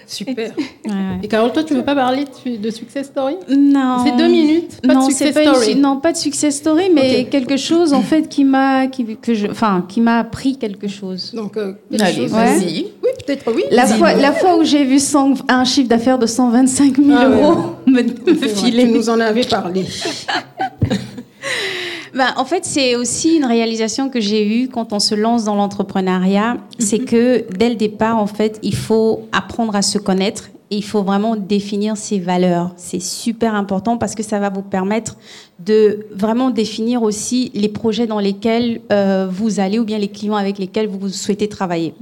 Super. Ouais, ouais. Et Carole, toi, tu veux pas parler de, de success story? Non. C'est deux minutes, pas non, de c'est success pas une story. su- non, pas de success story, mais quelque chose en fait qui m'a, qui, que je, enfin, qui m'a appris quelque chose. Donc, euh, quelque Allez, chose- vas-y. Oui, peut-être oui. La fois, la fois où j'ai vu 100 un chiffre d'affaires de 125 000 Ah euros me, me C'est vrai, filer. Tu nous en avais parlé. Ben, en fait, c'est aussi une réalisation que j'ai eue quand on se lance dans l'entrepreneuriat. C'est Mhm. que dès le départ, en fait, il faut apprendre à se connaître et il faut vraiment définir ses valeurs. C'est super important parce que ça va vous permettre de vraiment définir aussi les projets dans lesquels euh, vous allez ou bien les clients avec lesquels vous souhaitez travailler.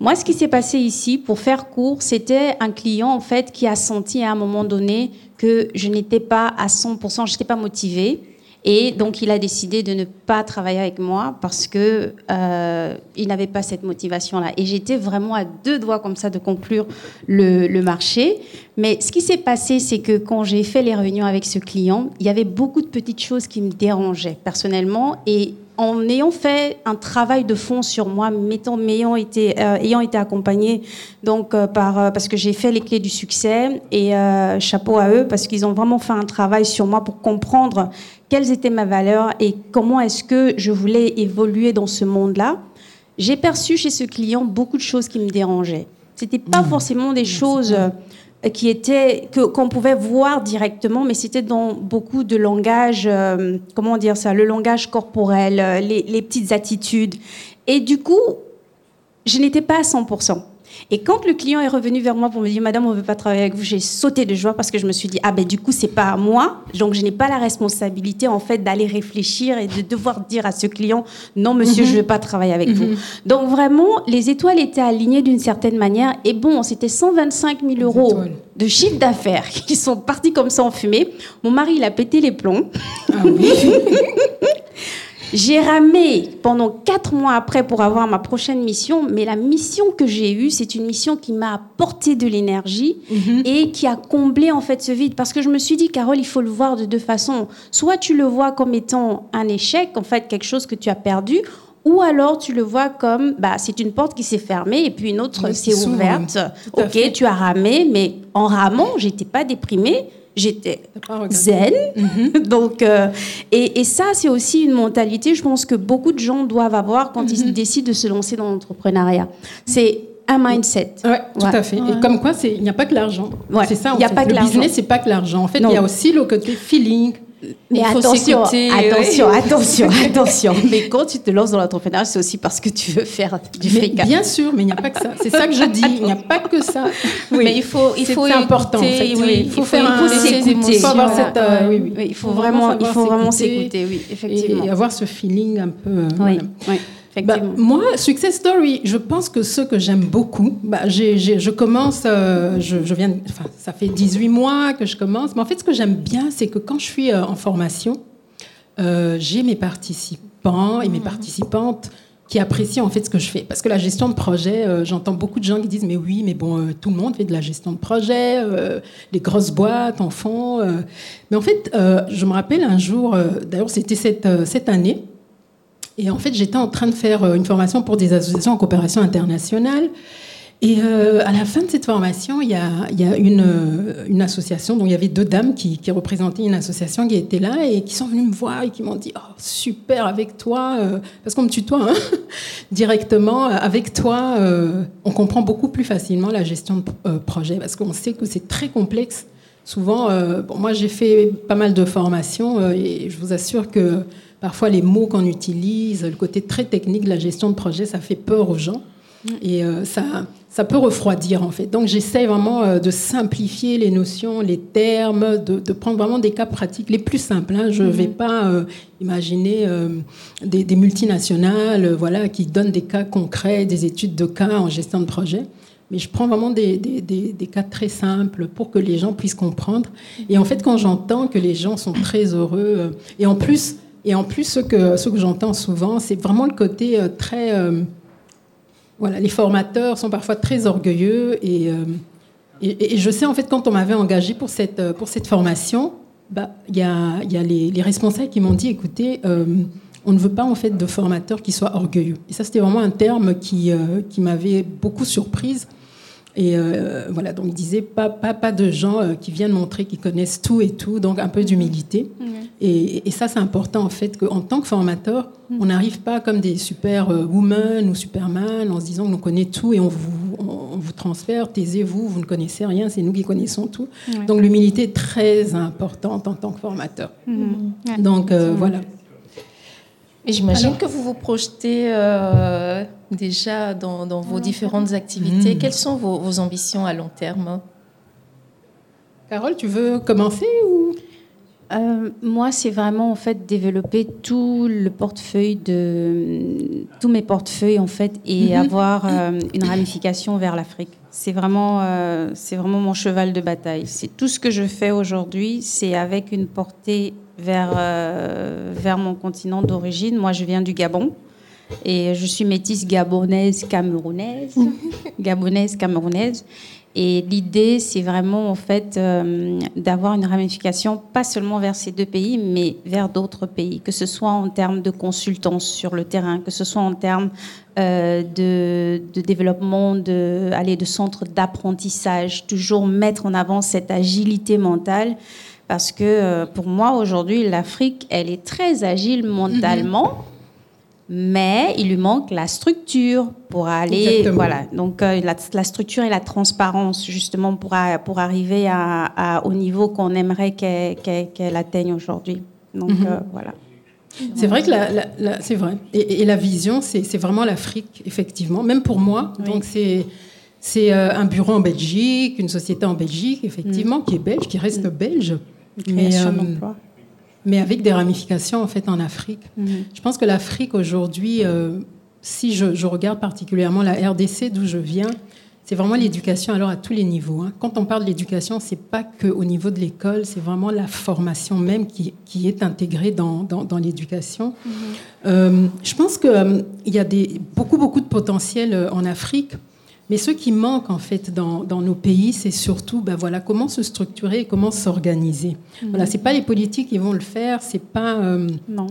Moi, ce qui s'est passé ici, pour faire court, c'était un client en fait qui a senti à un moment donné que je n'étais pas à 100%, je n'étais pas motivée. Et donc, il a décidé de ne pas travailler avec moi parce que euh, il n'avait pas cette motivation-là. Et j'étais vraiment à deux doigts comme ça de conclure le, marché. Mais ce qui s'est passé, c'est que quand j'ai fait les réunions avec ce client, il y avait beaucoup de petites choses qui me dérangeaient personnellement. Et en ayant fait un travail de fond sur moi, m'ayant été, euh, ayant été accompagnée donc euh, par parce que j'ai fait les clés du succès et chapeau à eux parce qu'ils ont vraiment fait un travail sur moi pour comprendre quelles étaient mes valeurs et comment est-ce que je voulais évoluer dans ce monde-là. J'ai perçu chez ce client beaucoup de choses qui me dérangeaient. C'était pas forcément des choses euh, qui étaient que qu'on pouvait voir directement, mais c'était dans beaucoup de langage, euh, comment dire ça, le langage corporel, euh, les, les petites attitudes. Et du coup, je n'étais pas à 100%. Et quand le client est revenu vers moi pour me dire Madame, on ne veut pas travailler avec vous, j'ai sauté de joie parce que je me suis dit Ah ben du coup, c'est pas à moi. Donc je n'ai pas la responsabilité en fait d'aller réfléchir et de devoir dire à ce client Non, monsieur, je ne veux pas travailler avec vous. Donc vraiment, les étoiles étaient alignées d'une certaine manière. Et bon, c'était 125 000 euros de chiffre d'affaires qui sont partis comme ça en fumée. Mon mari, il a pété les plombs. Ah oui. J'ai ramé pendant quatre mois après pour avoir ma prochaine mission, mais la mission que j'ai eue, c'est une mission qui m'a apporté de l'énergie et qui a comblé en fait ce vide. Parce que je me suis dit, Carole, il faut le voir de deux façons. Soit tu le vois comme étant un échec, en fait quelque chose que tu as perdu, ou alors tu le vois comme, bah, c'est une porte qui s'est fermée et puis une autre s'est ouverte. Ok, fait. tu as ramé, mais en ramant, j'étais pas déprimée. J'étais zen. Donc, euh, et, et ça, c'est aussi une mentalité, je pense que beaucoup de gens doivent avoir quand ils décident de se lancer dans l'entrepreneuriat. C'est un mindset. Ouais, tout Ouais. à fait. Et comme quoi, c'est- il n'y a pas que l'argent. Ouais, C'est ça. il y a en fait. pas que le l'argent. business, c'est pas que l'argent. En fait, il y a aussi le côté feeling. Mais Il faut attention, s'écouter, attention, oui. attention, attention. Mais quand tu te lances dans l'entrepreneuriat, c'est aussi parce que tu veux faire du fric. bien sûr, mais il n'y a pas que ça. C'est ça que je dis. Il n'y a pas que ça. Mais il faut, il C'est faut important, en fait. oui, Il faut faire s'écouter. Il faut avoir Voilà. cette, euh, oui, oui. Oui, il faut Faut vraiment, il faut vraiment s'écouter s'écouter, oui, Et, effectivement. et avoir ce feeling un peu. euh, Oui, voilà. Bah, moi, Success Story, je pense que ce que j'aime beaucoup, bah, je commence, euh, je, viens, enfin, ça fait 18 mois que je commence, mais en fait, ce que j'aime bien, c'est que quand je suis euh, en formation, euh, j'ai mes participants et mes mhm. participantes qui apprécient en fait ce que je fais. Parce que la gestion de projet, j'entends beaucoup de gens qui disent mais oui, mais bon, tout le monde fait de la gestion de projet, les grosses boîtes en font. Mais en fait, je me rappelle un jour, d'ailleurs c'était cette, cette année, et en fait, j'étais en train de faire euh, une formation pour des associations en coopération internationale. Et euh, à la fin de cette formation, il y a, euh, une, association, dont il y avait deux dames qui, représentaient une association qui était là et qui sont venues me voir et qui m'ont dit oh, super avec toi, parce qu'on me tutoie hein, directement, avec toi, on comprend beaucoup plus facilement la gestion de projet parce qu'on sait que c'est très complexe. Souvent, moi j'ai fait pas mal de formations et je vous assure que Parfois, les mots qu'on utilise, le côté très technique de la gestion de projet, ça fait peur aux gens. Et euh, ça, ça peut refroidir, en fait. Donc, j'essaie vraiment euh, de simplifier les notions, les termes, de, prendre vraiment des cas pratiques les plus simples. Hein. Je ne vais mm-hmm. pas euh, imaginer des, multinationales voilà, qui donnent des cas concrets, des études de cas en gestion de projet. Mais je prends vraiment des, des, des, cas très simples pour que les gens puissent comprendre. Et en fait, quand j'entends que les gens sont très heureux, et en plus, et en plus, ce que, j'entends souvent, c'est vraiment le côté euh, très... Euh, voilà, les formateurs sont parfois très orgueilleux. Euh, et, et, je sais, en fait, quand on m'avait engagé pour cette, pour cette formation, bah, il y a, y a les, les, responsables qui m'ont dit, écoutez, on ne veut pas, en fait, de formateurs qui soient orgueilleux. Et ça, c'était vraiment un terme qui, qui m'avait beaucoup surprise. Et voilà, donc il disait pas, pas, pas de gens qui viennent montrer qu'ils connaissent tout et tout, donc un peu d'humilité. Et, ça, c'est important en fait qu'en tant que formateur, mm. on n'arrive pas comme des super euh, women ou superman en se disant qu'on connaît tout et on vous, on, vous transfère, taisez-vous, vous ne connaissez rien, c'est nous qui connaissons tout. Donc l'humilité est très importante en tant que formateur. Mm. Donc euh, voilà. Et j'imagine que vous vous projetez euh, déjà dans, vos différentes activités. Mm. Quelles sont vos, vos, ambitions à long terme Carole, tu veux commencer ou? Euh, moi, c'est vraiment en fait développer tout le portefeuille de tous mes portefeuilles en fait et mhm. avoir euh, une ramification vers l'Afrique. C'est vraiment, euh, c'est vraiment mon cheval de bataille. C'est tout ce que je fais aujourd'hui, c'est avec une portée vers vers mon continent d'origine. Moi, je viens du Gabon. Et je suis métisse gabonaise, camerounaise, gabonaise, camerounaise. Et l'idée, c'est vraiment en fait euh, d'avoir une ramification pas seulement vers ces deux pays, mais vers d'autres pays, que ce soit en termes de consultance sur le terrain, que ce soit en termes euh, de, de, développement, de, aller de centres d'apprentissage, toujours mettre en avant cette agilité mentale. Parce que euh, pour moi, aujourd'hui, l'Afrique, elle est très agile mentalement mais il lui manque la structure pour aller voilà. Donc euh, la, structure et la transparence justement pour pour arriver à, au niveau qu'on aimerait qu'elle atteigne aujourd'hui. Donc mhm. euh, voilà. C'est vrai que la, c'est vrai. Et, la vision c'est vraiment l'Afrique effectivement. Même pour moi donc c'est c'est euh, un bureau en Belgique une société en Belgique effectivement mm. qui est belge qui reste mm. belge. Création d'emploi mais avec des ramifications en fait en Afrique. Mhm. Je pense que l'Afrique aujourd'hui, euh, si je, regarde particulièrement la RDC d'où je viens, c'est vraiment l'éducation alors à tous les niveaux. Hein. Quand on parle de l'éducation, c'est pas que au niveau de l'école, c'est vraiment la formation même qui, qui est intégrée dans, dans, l'éducation. Mhm. Euh, je pense qu'il euh, il y a des, beaucoup beaucoup de potentiel en Afrique. Mais ce qui manque en fait dans, dans nos pays, c'est surtout ben voilà, comment se structurer et comment s'organiser. Mhm. Voilà, c'est pas les politiques qui vont le faire, c'est pas euh, non.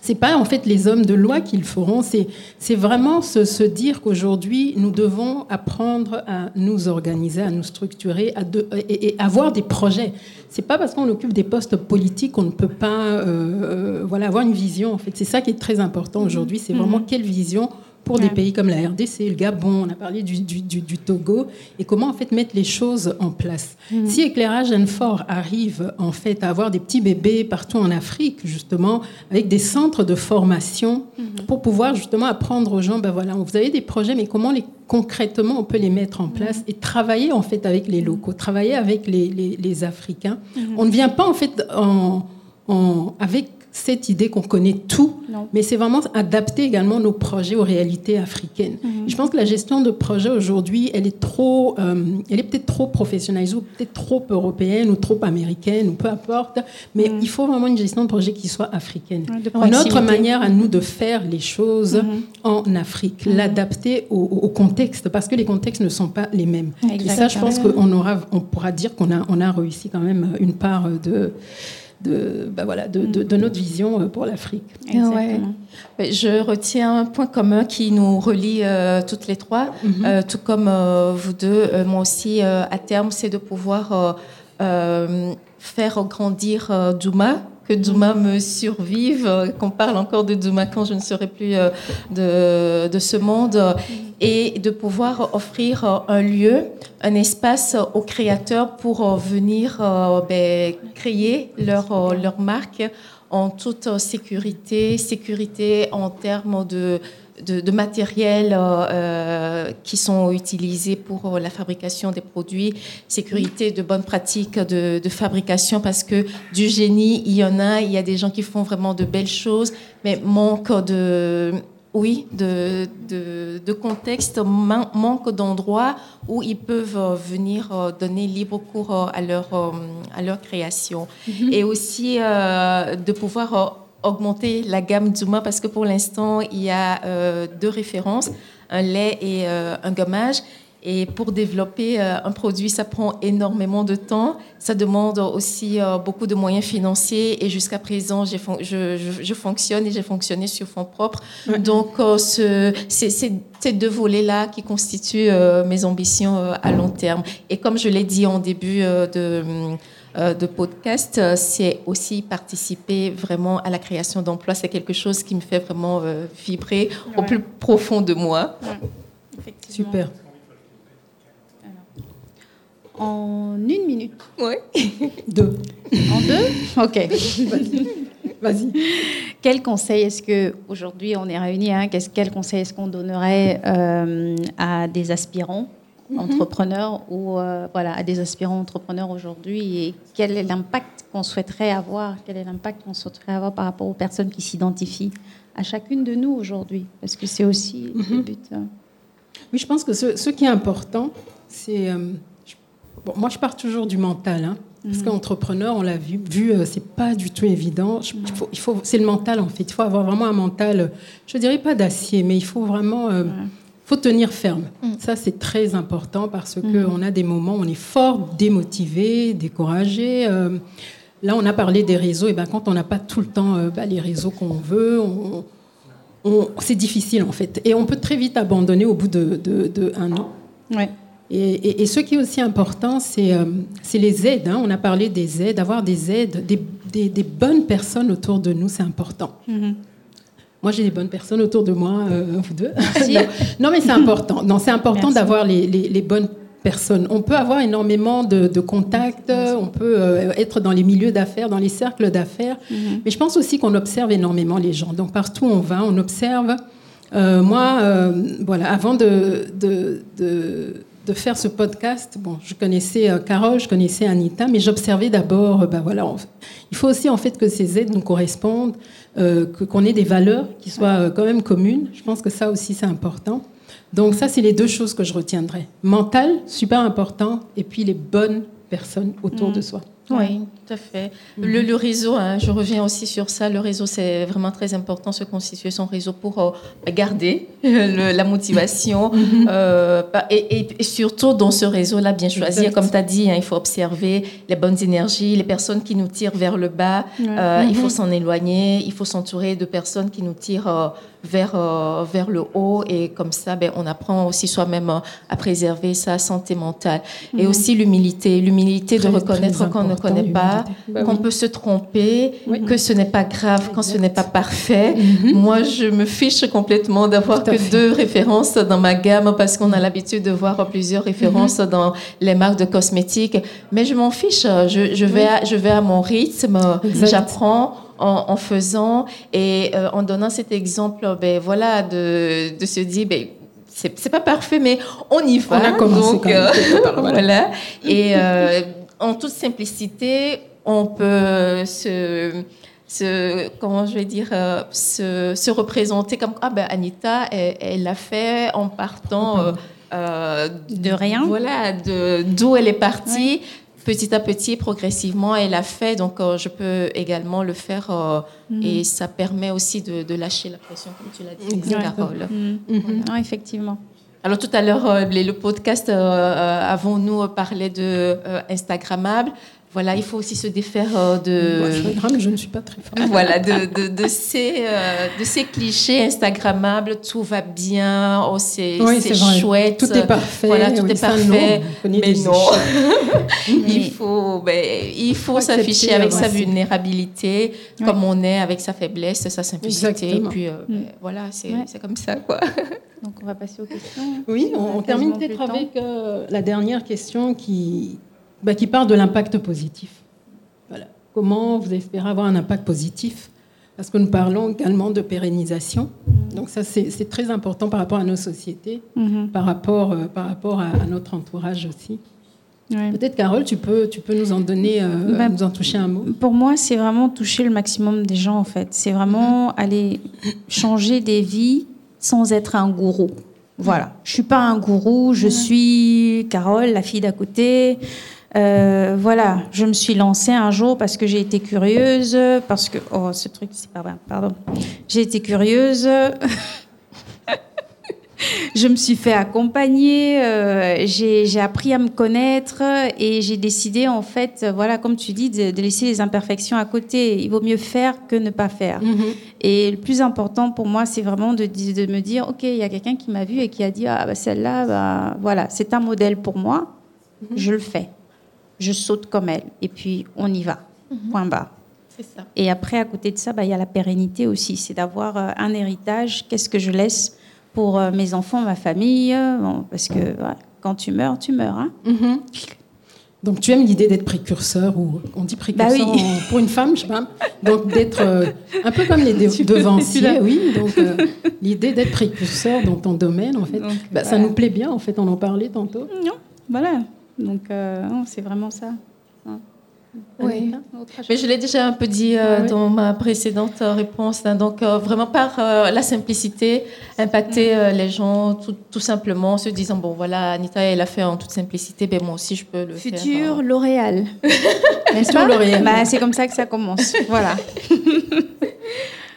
C'est pas en fait les hommes de loi qui le feront, c'est, vraiment se, se dire qu'aujourd'hui nous devons apprendre à nous organiser, à nous structurer, à de, et, avoir des projets. C'est pas parce qu'on occupe des postes politiques qu'on ne peut pas euh, euh, voilà avoir une vision. En fait, c'est ça qui est très important aujourd'hui. C'est vraiment mhm. quelle vision pour des pays comme la RDC, le Gabon, on a parlé du, du, Togo, et comment en fait mettre les choses en place. Mm. Si Éclairage Fort arrive en fait à avoir des petits bébés partout en Afrique, justement, avec des centres de formation mm-hmm. pour pouvoir justement apprendre aux gens, ben voilà, vous avez des projets, mais comment les concrètement on peut les mettre en place mm. et travailler en fait avec les locaux, travailler avec les, les, Africains. Mm-hmm. On ne vient pas en fait en, en, avec cette idée qu'on connaît tout, mais c'est vraiment adapter également nos projets aux réalités africaines. Mhm. Je pense que la gestion de projet aujourd'hui, elle est trop, euh, elle est peut-être trop professionnalisée ou peut-être trop européenne ou trop américaine ou peu importe, mais mhm. il faut vraiment une gestion de projet qui soit africaine. Notre manière à nous de faire les choses mhm. en Afrique, l'adapter au, contexte, parce que les contextes ne sont pas les mêmes. Et ça, je pense qu'on aura, on pourra dire qu'on a, on a réussi quand même une part de de, bah voilà, de, de, notre vision euh, pour l'Afrique. Je retiens un point commun qui nous relie euh, toutes les trois, mhm. euh, tout comme vous deux. moi aussi, à terme, c'est de pouvoir faire grandir Douma que Douma me survive, qu'on parle encore de Douma quand je ne serai plus de, de ce monde, et de pouvoir offrir un lieu, un espace aux créateurs pour venir ben, créer leur, leur marque en toute sécurité, sécurité en termes de de, matériel euh, qui sont utilisés pour la fabrication des produits, sécurité, de bonnes pratiques de, fabrication, parce que du génie, il y en a, il y a des gens qui font vraiment de belles choses, mais manque de... Oui, de, de, contexte, manque d'endroits où ils peuvent venir donner libre cours à leur, à leur création. Mm-hmm. Et aussi de pouvoir augmenter la gamme Zuma parce que pour l'instant, il y a euh, deux références, un lait et euh, un gommage. Et pour développer euh, un produit, ça prend énormément de temps. Ça demande aussi beaucoup de moyens financiers. Et jusqu'à présent, je, je, fonctionne et j'ai fonctionné sur fonds propres. Donc, c'est ces deux volets-là qui constituent mes ambitions à long terme. Et comme je l'ai dit en début de de podcast, euh, c'est aussi participer vraiment à la création d'emplois. C'est quelque chose qui me fait vraiment euh, vibrer au plus profond de moi. Super. en une minute. Oui. deux. En deux? Ok. Vas-y. Quel conseil est-ce que aujourd'hui on est réunis hein, Quel conseil est-ce qu'on donnerait à des aspirants? Entrepreneurs ou euh, voilà, à des aspirants entrepreneurs aujourd'hui et quel est l'impact qu'on souhaiterait avoir, quel est l'impact qu'on souhaiterait avoir par rapport aux personnes qui s'identifient à chacune de nous aujourd'hui, parce que c'est aussi le mhm. but. Hein. Oui, je pense que ce, qui est important, c'est... Euh, bon, moi, je pars toujours du mental, hein, parce mhm. qu'entrepreneur, on l'a vu, vu euh, c'est pas du tout évident. il faut, il faut, c'est le mental, en fait. Il faut avoir vraiment un mental, je dirais pas d'acier, mais il faut vraiment faut tenir ferme. Mm. Ça, c'est très important parce qu'on mm. on a des moments où on est fort démotivé, découragé. Euh, là, on a parlé des réseaux. Et ben, quand on n'a pas tout le temps euh, bah, les réseaux qu'on veut, on, c'est difficile en fait. Et on peut très vite abandonner au bout de, de, un an. Ouais. Et, et, ce qui est aussi important, c'est euh, les aides. Hein. On a parlé des aides, avoir des aides, des, des, des bonnes personnes autour de nous, c'est important. Mm-hmm. Moi, j'ai des bonnes personnes autour de moi, euh, vous deux. non, mais c'est important. Non, c'est important d'avoir les, les, bonnes personnes. On peut avoir énormément de, contacts, on peut euh, être dans les milieux d'affaires, dans les cercles d'affaires, mhm. mais je pense aussi qu'on observe énormément les gens. Donc partout où on va, on observe. Euh, moi, voilà, avant de, de, de, faire ce podcast, bon, je connaissais Carole, je connaissais Anita, mais j'observais d'abord, ben voilà, il faut aussi en fait que ces aides nous correspondent. Euh, qu'on ait des valeurs qui soient euh, quand même communes. Je pense que ça aussi, c'est important. Donc ça, c'est les deux choses que je retiendrai. Mental, super important, et puis les bonnes personnes autour de mm. soi. Oui, tout à fait. Mhm. Le, réseau, hein, je reviens aussi sur ça, le réseau, c'est vraiment très important, se constituer son réseau pour euh, garder la motivation. Mhm. euh, et, et, surtout dans ce réseau-là, bien choisir, comme tu as dit, hein, il faut observer les bonnes énergies, les personnes qui nous tirent vers le bas, euh, il faut mhm. s'en éloigner, il faut s'entourer de personnes qui nous tirent vers, euh, vers le haut et comme ça, ben, on apprend aussi soi-même à préserver sa santé mentale. Et aussi l'humilité, l'humilité de reconnaître qu'on ne connaît pas, bah qu'on peut se tromper, que ce n'est pas grave quand ce n'est pas parfait. Mhm. Moi, je me fiche complètement d'avoir que deux références dans ma gamme parce qu'on a l'habitude de voir plusieurs références mhm. dans les marques de cosmétiques. Mais je m'en fiche. Je, je, vais à, je vais à mon rythme, j'apprends en, faisant et euh, en donnant cet exemple, ben voilà, de, de se dire, ben, c'est pas parfait, mais on y va. On a commencé donc, euh, voilà. Et euh, en toute simplicité, on peut se se, comment je vais dire, euh, se, se, représenter comme ah ben Anita, elle l'a fait en partant euh, euh, de rien. Voilà, de d'où elle est partie. Petit à petit, progressivement, elle l'a fait. Donc, je peux également le faire. Mhm. Et ça permet aussi de, de, lâcher la pression, comme tu l'as dit, Carole. Mhm. effectivement. Alors tout à l'heure, le podcast, avons-nous parlé de Instagrammable? Voilà, il faut aussi se défaire euh, de. Instagram, je ne suis pas très forte. Voilà, de, de, de ces, euh, de ces clichés Instagrammables, tout va bien, oh, c'est chouette. Tout est parfait. Voilà, tout est parfait. mais non. il faut, ben, il faut s'afficher avec sa vulnérabilité, comme on est avec sa faiblesse, sa simplicité. Et puis, euh, mm. ben, voilà, c'est comme ça, quoi. Donc, on va passer aux questions. Oui, on, on termine peut-être avec la dernière question qui bah, qui parle de l'impact positif. Voilà. Comment vous espérez avoir un impact positif? Parce que nous parlons également de pérennisation. Donc ça, c'est très important par rapport à nos sociétés, mhm. par rapport, euh, par rapport à, notre entourage aussi. Peut-être Carole, tu peux, tu peux nous en donner, euh, bah, nous en toucher un mot? Pour moi, c'est vraiment toucher le maximum des gens en fait. C'est vraiment aller changer des vies sans être un gourou. Voilà. Je suis pas un gourou. Je suis Carole, la fille d'à côté. Euh, voilà, je me suis lancée un jour parce que j'ai été curieuse, parce que oh ce truc c'est pas vrai, pardon. J'ai été curieuse. je me suis fait accompagner, euh, j'ai appris à me connaître et j'ai décidé en fait, voilà, comme tu dis, de, laisser les imperfections à côté. Il vaut mieux faire que ne pas faire. Mm-hmm. Et le plus important pour moi, c'est vraiment de, de, me dire, ok, il y a quelqu'un qui m'a vu et qui a dit, ah bah, celle-là, bah, voilà, c'est un modèle pour moi, mm-hmm. je le fais je saute comme elle. Et puis, on y va. Mhm. Point bas. Ça. Et après, à côté de ça, bah, il y a la pérennité aussi. C'est d'avoir euh, un héritage. Qu'est-ce que je laisse pour euh, mes enfants, ma famille? Parce que quand tu meurs, tu meurs. Hein. Mhm. Donc, tu aimes l'idée d'être précurseur, ou on dit précurseur bah pour une femme, je sais pas. Donc, d'être euh, un peu comme les devanciers, oui. Donc, l'idée d'être précurseur dans ton domaine, en fait, bah, ça nous plaît bien, en fait, on en parlait tantôt. Non, voilà. Donc, euh, c'est vraiment ça. Hein. Oui, mais je l'ai déjà un peu dit euh, dans ma précédente réponse. Hein. donc, euh, vraiment par la simplicité, impacter les gens tout, simplement en se disant bon, voilà, Anita, elle a fait en toute simplicité, ben moi aussi, je peux le faire. Futur L'Oréal. Futur L'Oréal. Bah, c'est comme ça que ça commence. voilà.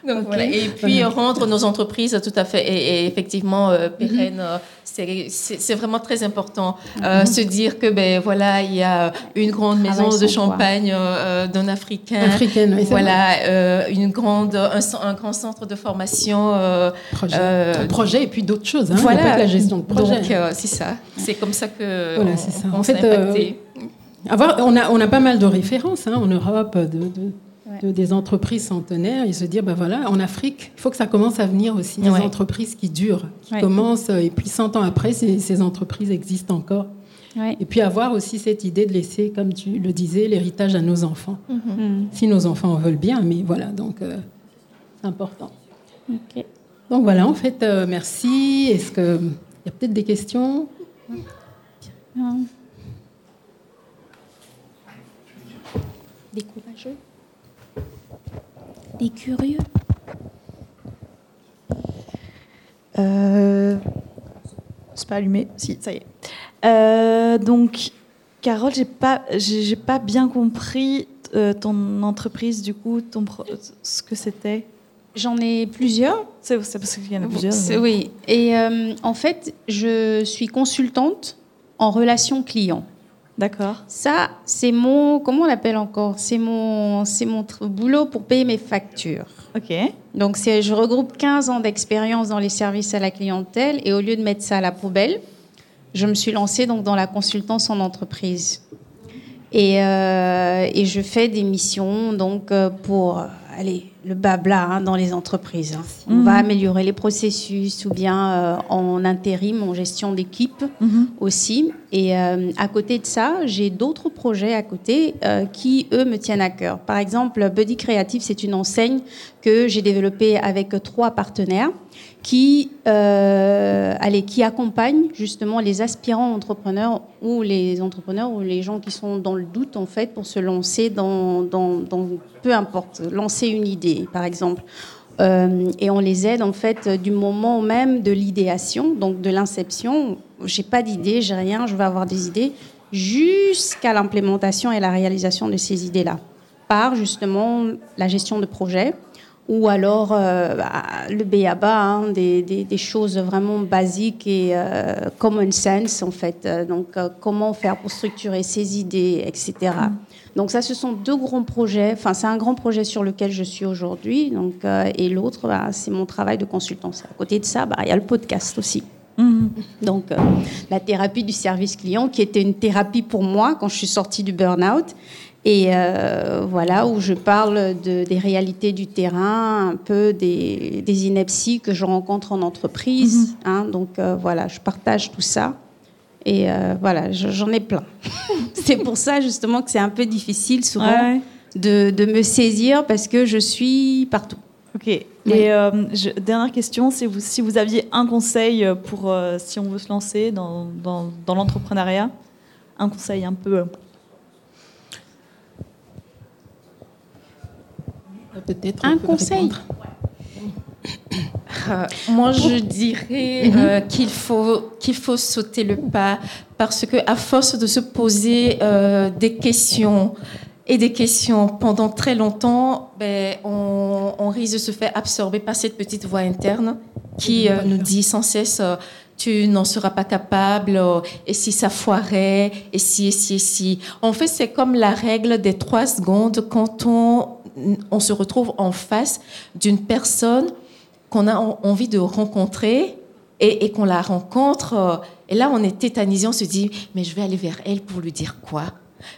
Et puis rendre nos entreprises tout à fait et, effectivement euh, pérennes, mhm. euh, c'est vraiment très important. Euh, mhm. Se dire que ben voilà, il y a une grande maison de champagne d'un Africain, Africaine, oui, voilà, une grande, un, grand centre de formation, projet, projet et puis d'autres choses. Hein, voilà, la gestion de projet. Donc c'est ça, c'est comme ça que voilà, on, ça. en fait, avoir, on a on a pas mal de références hein, en Europe de, de des entreprises centenaires et se dire, ben voilà, en Afrique, il faut que ça commence à venir aussi, des entreprises qui durent, qui commencent, et puis 100 ans après, ces, entreprises existent encore. Et puis avoir aussi cette idée de laisser, comme tu le disais, l'héritage à nos enfants. Mm-hmm. Mm. Si nos enfants en veulent bien, mais voilà, donc euh, c'est important. Donc voilà, en fait, euh, merci. Est-ce qu'il y a peut-être des questions? Des courageux? Des curieux euh, C'est pas allumé. Si, ça y est. Euh, donc, Carole, j'ai pas, j'ai pas bien compris euh, ton entreprise, du coup, ton ce que c'était. J'en ai plusieurs. C'est parce qu'il y en a plusieurs. Oui. Et en fait, je suis consultante en relation client. D'accord. Ça, c'est mon, comment on l'appelle encore? C'est mon, c'est mon boulot pour payer mes factures. Ok. Donc, c'est, je regroupe 15 ans d'expérience dans les services à la clientèle et au lieu de mettre ça à la poubelle, je me suis lancée donc dans la consultance en entreprise. Et, euh, et je fais des missions donc euh, pour, euh, allez, le babla hein, dans les entreprises. Hein. On va mhm. améliorer les processus ou bien euh, en intérim, en gestion d'équipe mhm. aussi. Et euh, à côté de ça, j'ai d'autres projets à côté euh, qui, eux, me tiennent à cœur. Par exemple, Buddy Creative, c'est une enseigne que j'ai développée avec trois partenaires. Qui, euh, allez, qui accompagne justement les aspirants entrepreneurs ou les entrepreneurs ou les gens qui sont dans le doute en fait pour se lancer dans, dans, peu importe, lancer une idée par exemple. Euh, et on les aide en fait du moment même de l'idéation, donc de l'inception. J'ai pas d'idée, j'ai rien, je vais avoir des idées, jusqu'à l'implémentation et la réalisation de ces idées-là, par justement la gestion de projet ou alors euh, bah, le BABA, hein, des, des, choses vraiment basiques et euh, common sense en fait. Donc comment faire pour structurer ses idées, etc. Donc ça, ce sont deux grands projets. Enfin, c'est un grand projet sur lequel je suis aujourd'hui. Donc et l'autre, bah, c'est mon travail de consultance. À côté de ça, bah, il y a le podcast aussi. Mhm. Donc, la thérapie du service client, qui était une thérapie pour moi quand je suis sortie du burn-out, et euh, voilà, où je parle de, des réalités du terrain, un peu des, des inepties que je rencontre en entreprise. Mhm. Hein, donc euh, voilà, je partage tout ça. Et euh, voilà, j'en ai plein. c'est pour ça justement que c'est un peu difficile souvent de, de, me saisir parce que je suis partout. Ok. Et dernière question, c'est vous, si vous aviez un conseil pour si on veut se lancer dans, dans, dans l'entrepreneuriat, un conseil un peu Peut-être un conseil. Euh, moi, je dirais mhm. euh, qu'il faut qu'il faut sauter le pas parce que à force de se poser euh, des questions et des questions pendant très longtemps, ben, on, risque de se faire absorber par cette petite voix interne qui nous dit sans cesse tu n'en seras pas capable, et si ça foirait, et si, et si, et si. En fait, c'est comme la règle des trois secondes quand on on se retrouve en face d'une personne qu'on a envie de rencontrer et, qu'on la rencontre. Euh, et là, on est tétanisé, on se dit, mais je vais aller vers elle pour lui dire quoi?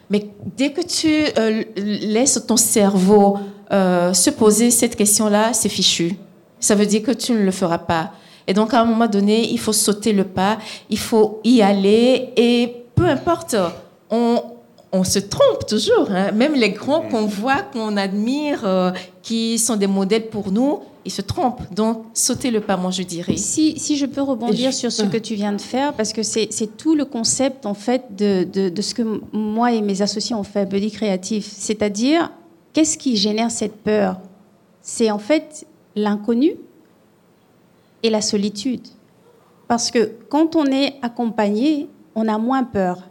Mais dès que tu euh, laisses ton cerveau euh, se poser cette question-là, c'est fichu. Ça veut dire que tu ne le feras pas. Et donc, à un moment donné, il faut sauter le pas, il faut y aller, et peu importe, on, on se trompe toujours. Hein. Même les grands mm. qu'on voit, qu'on admire, euh, qui sont des modèles pour nous, ils se trompent. Donc, sautez le pas, moi, je dirais. Si, si je peux rebondir sur ce que tu viens de faire, parce que c'est tout le concept, en fait, de, de, ce que moi et mes associés ont fait Buddy Créatif. C'est-à-dire, qu'est-ce qui génère cette peur? C'est en fait l'inconnu et la solitude. Parce que quand on est accompagné, on a moins peur.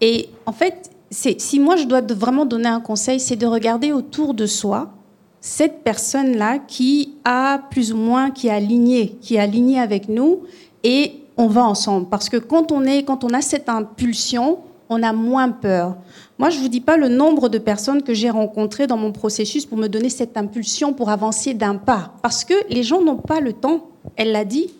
Et en fait, si moi je dois vraiment donner un conseil, c'est de regarder autour de soi cette personne-là qui a plus ou moins, qui est alignée, qui est alignée avec nous, et on va ensemble. Parce que quand on est, quand on a cette impulsion, on a moins peur. Moi, je ne vous dis pas le nombre de personnes que j'ai rencontrées dans mon processus pour me donner cette impulsion pour avancer d'un pas. Parce que les gens n'ont pas le temps. Elle l'a dit,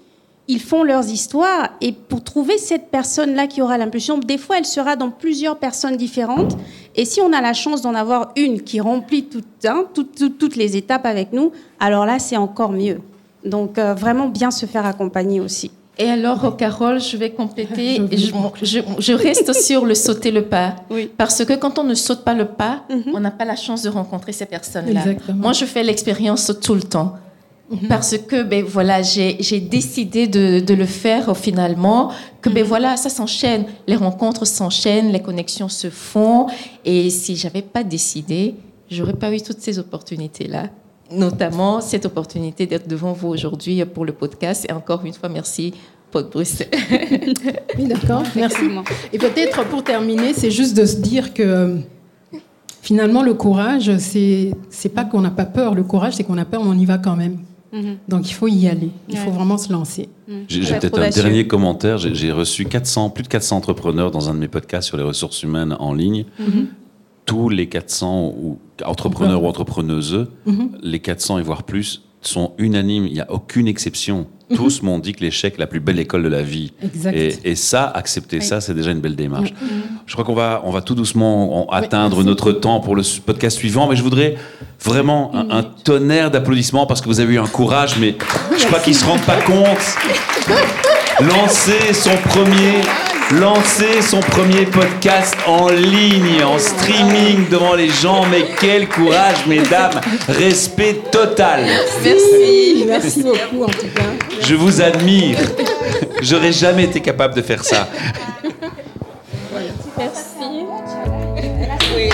ils font leurs histoires et pour trouver cette personne-là qui aura l'impulsion, des fois elle sera dans plusieurs personnes différentes et si on a la chance d'en avoir une qui remplit hein, toutes les étapes avec nous, alors là c'est encore mieux. Donc euh, vraiment bien se faire accompagner aussi. Et alors, Carole, je vais compléter. Je, reste sur le sauter le pas. Parce que quand on ne saute pas le pas, mhm. on n'a pas la chance de rencontrer ces personnes-là. Moi, je fais l'expérience tout le temps. Mhm. Parce que ben voilà, j'ai décidé de, de, le faire finalement. Que ben mhm. voilà, ça s'enchaîne, les rencontres s'enchaînent, les connexions se font. Et si j'avais pas décidé, j'aurais pas eu toutes ces opportunités là. Notamment cette opportunité d'être devant vous aujourd'hui pour le podcast. Et encore une fois, merci Pod Bruxelles. oui, d'accord, merci. Et peut-être pour terminer, c'est juste de se dire que finalement, le courage, c'est c'est pas qu'on n'a pas peur. Le courage, c'est qu'on a peur, mais on y va quand même. Mhm. Donc il faut y aller, il faut vraiment se lancer. Mhm. J'ai peut-être un dernier commentaire. J'ai reçu 400, plus de 400 entrepreneurs dans un de mes podcasts sur les ressources humaines en ligne. Mhm. Tous les 400 ou, entrepreneurs ou entrepreneuses, les 400 et voire plus, sont unanimes. Il n'y a aucune exception. Tous m'ont dit que l'échec est la plus belle école de la vie. Et, et, ça, accepter ça, c'est déjà une belle démarche. Mhm. Je crois qu'on va, on va tout doucement atteindre notre temps pour le podcast suivant, mais je voudrais vraiment un, tonnerre d'applaudissements parce que vous avez eu un courage, mais je crois qu'ils ne se rendent pas compte. Lancer son premier lancer son premier podcast en ligne, en streaming devant les gens. Mais quel courage, mesdames. Respect total. Merci. Merci beaucoup, en tout cas. Je vous admire. J'aurais jamais été capable de faire ça. Merci. Merci.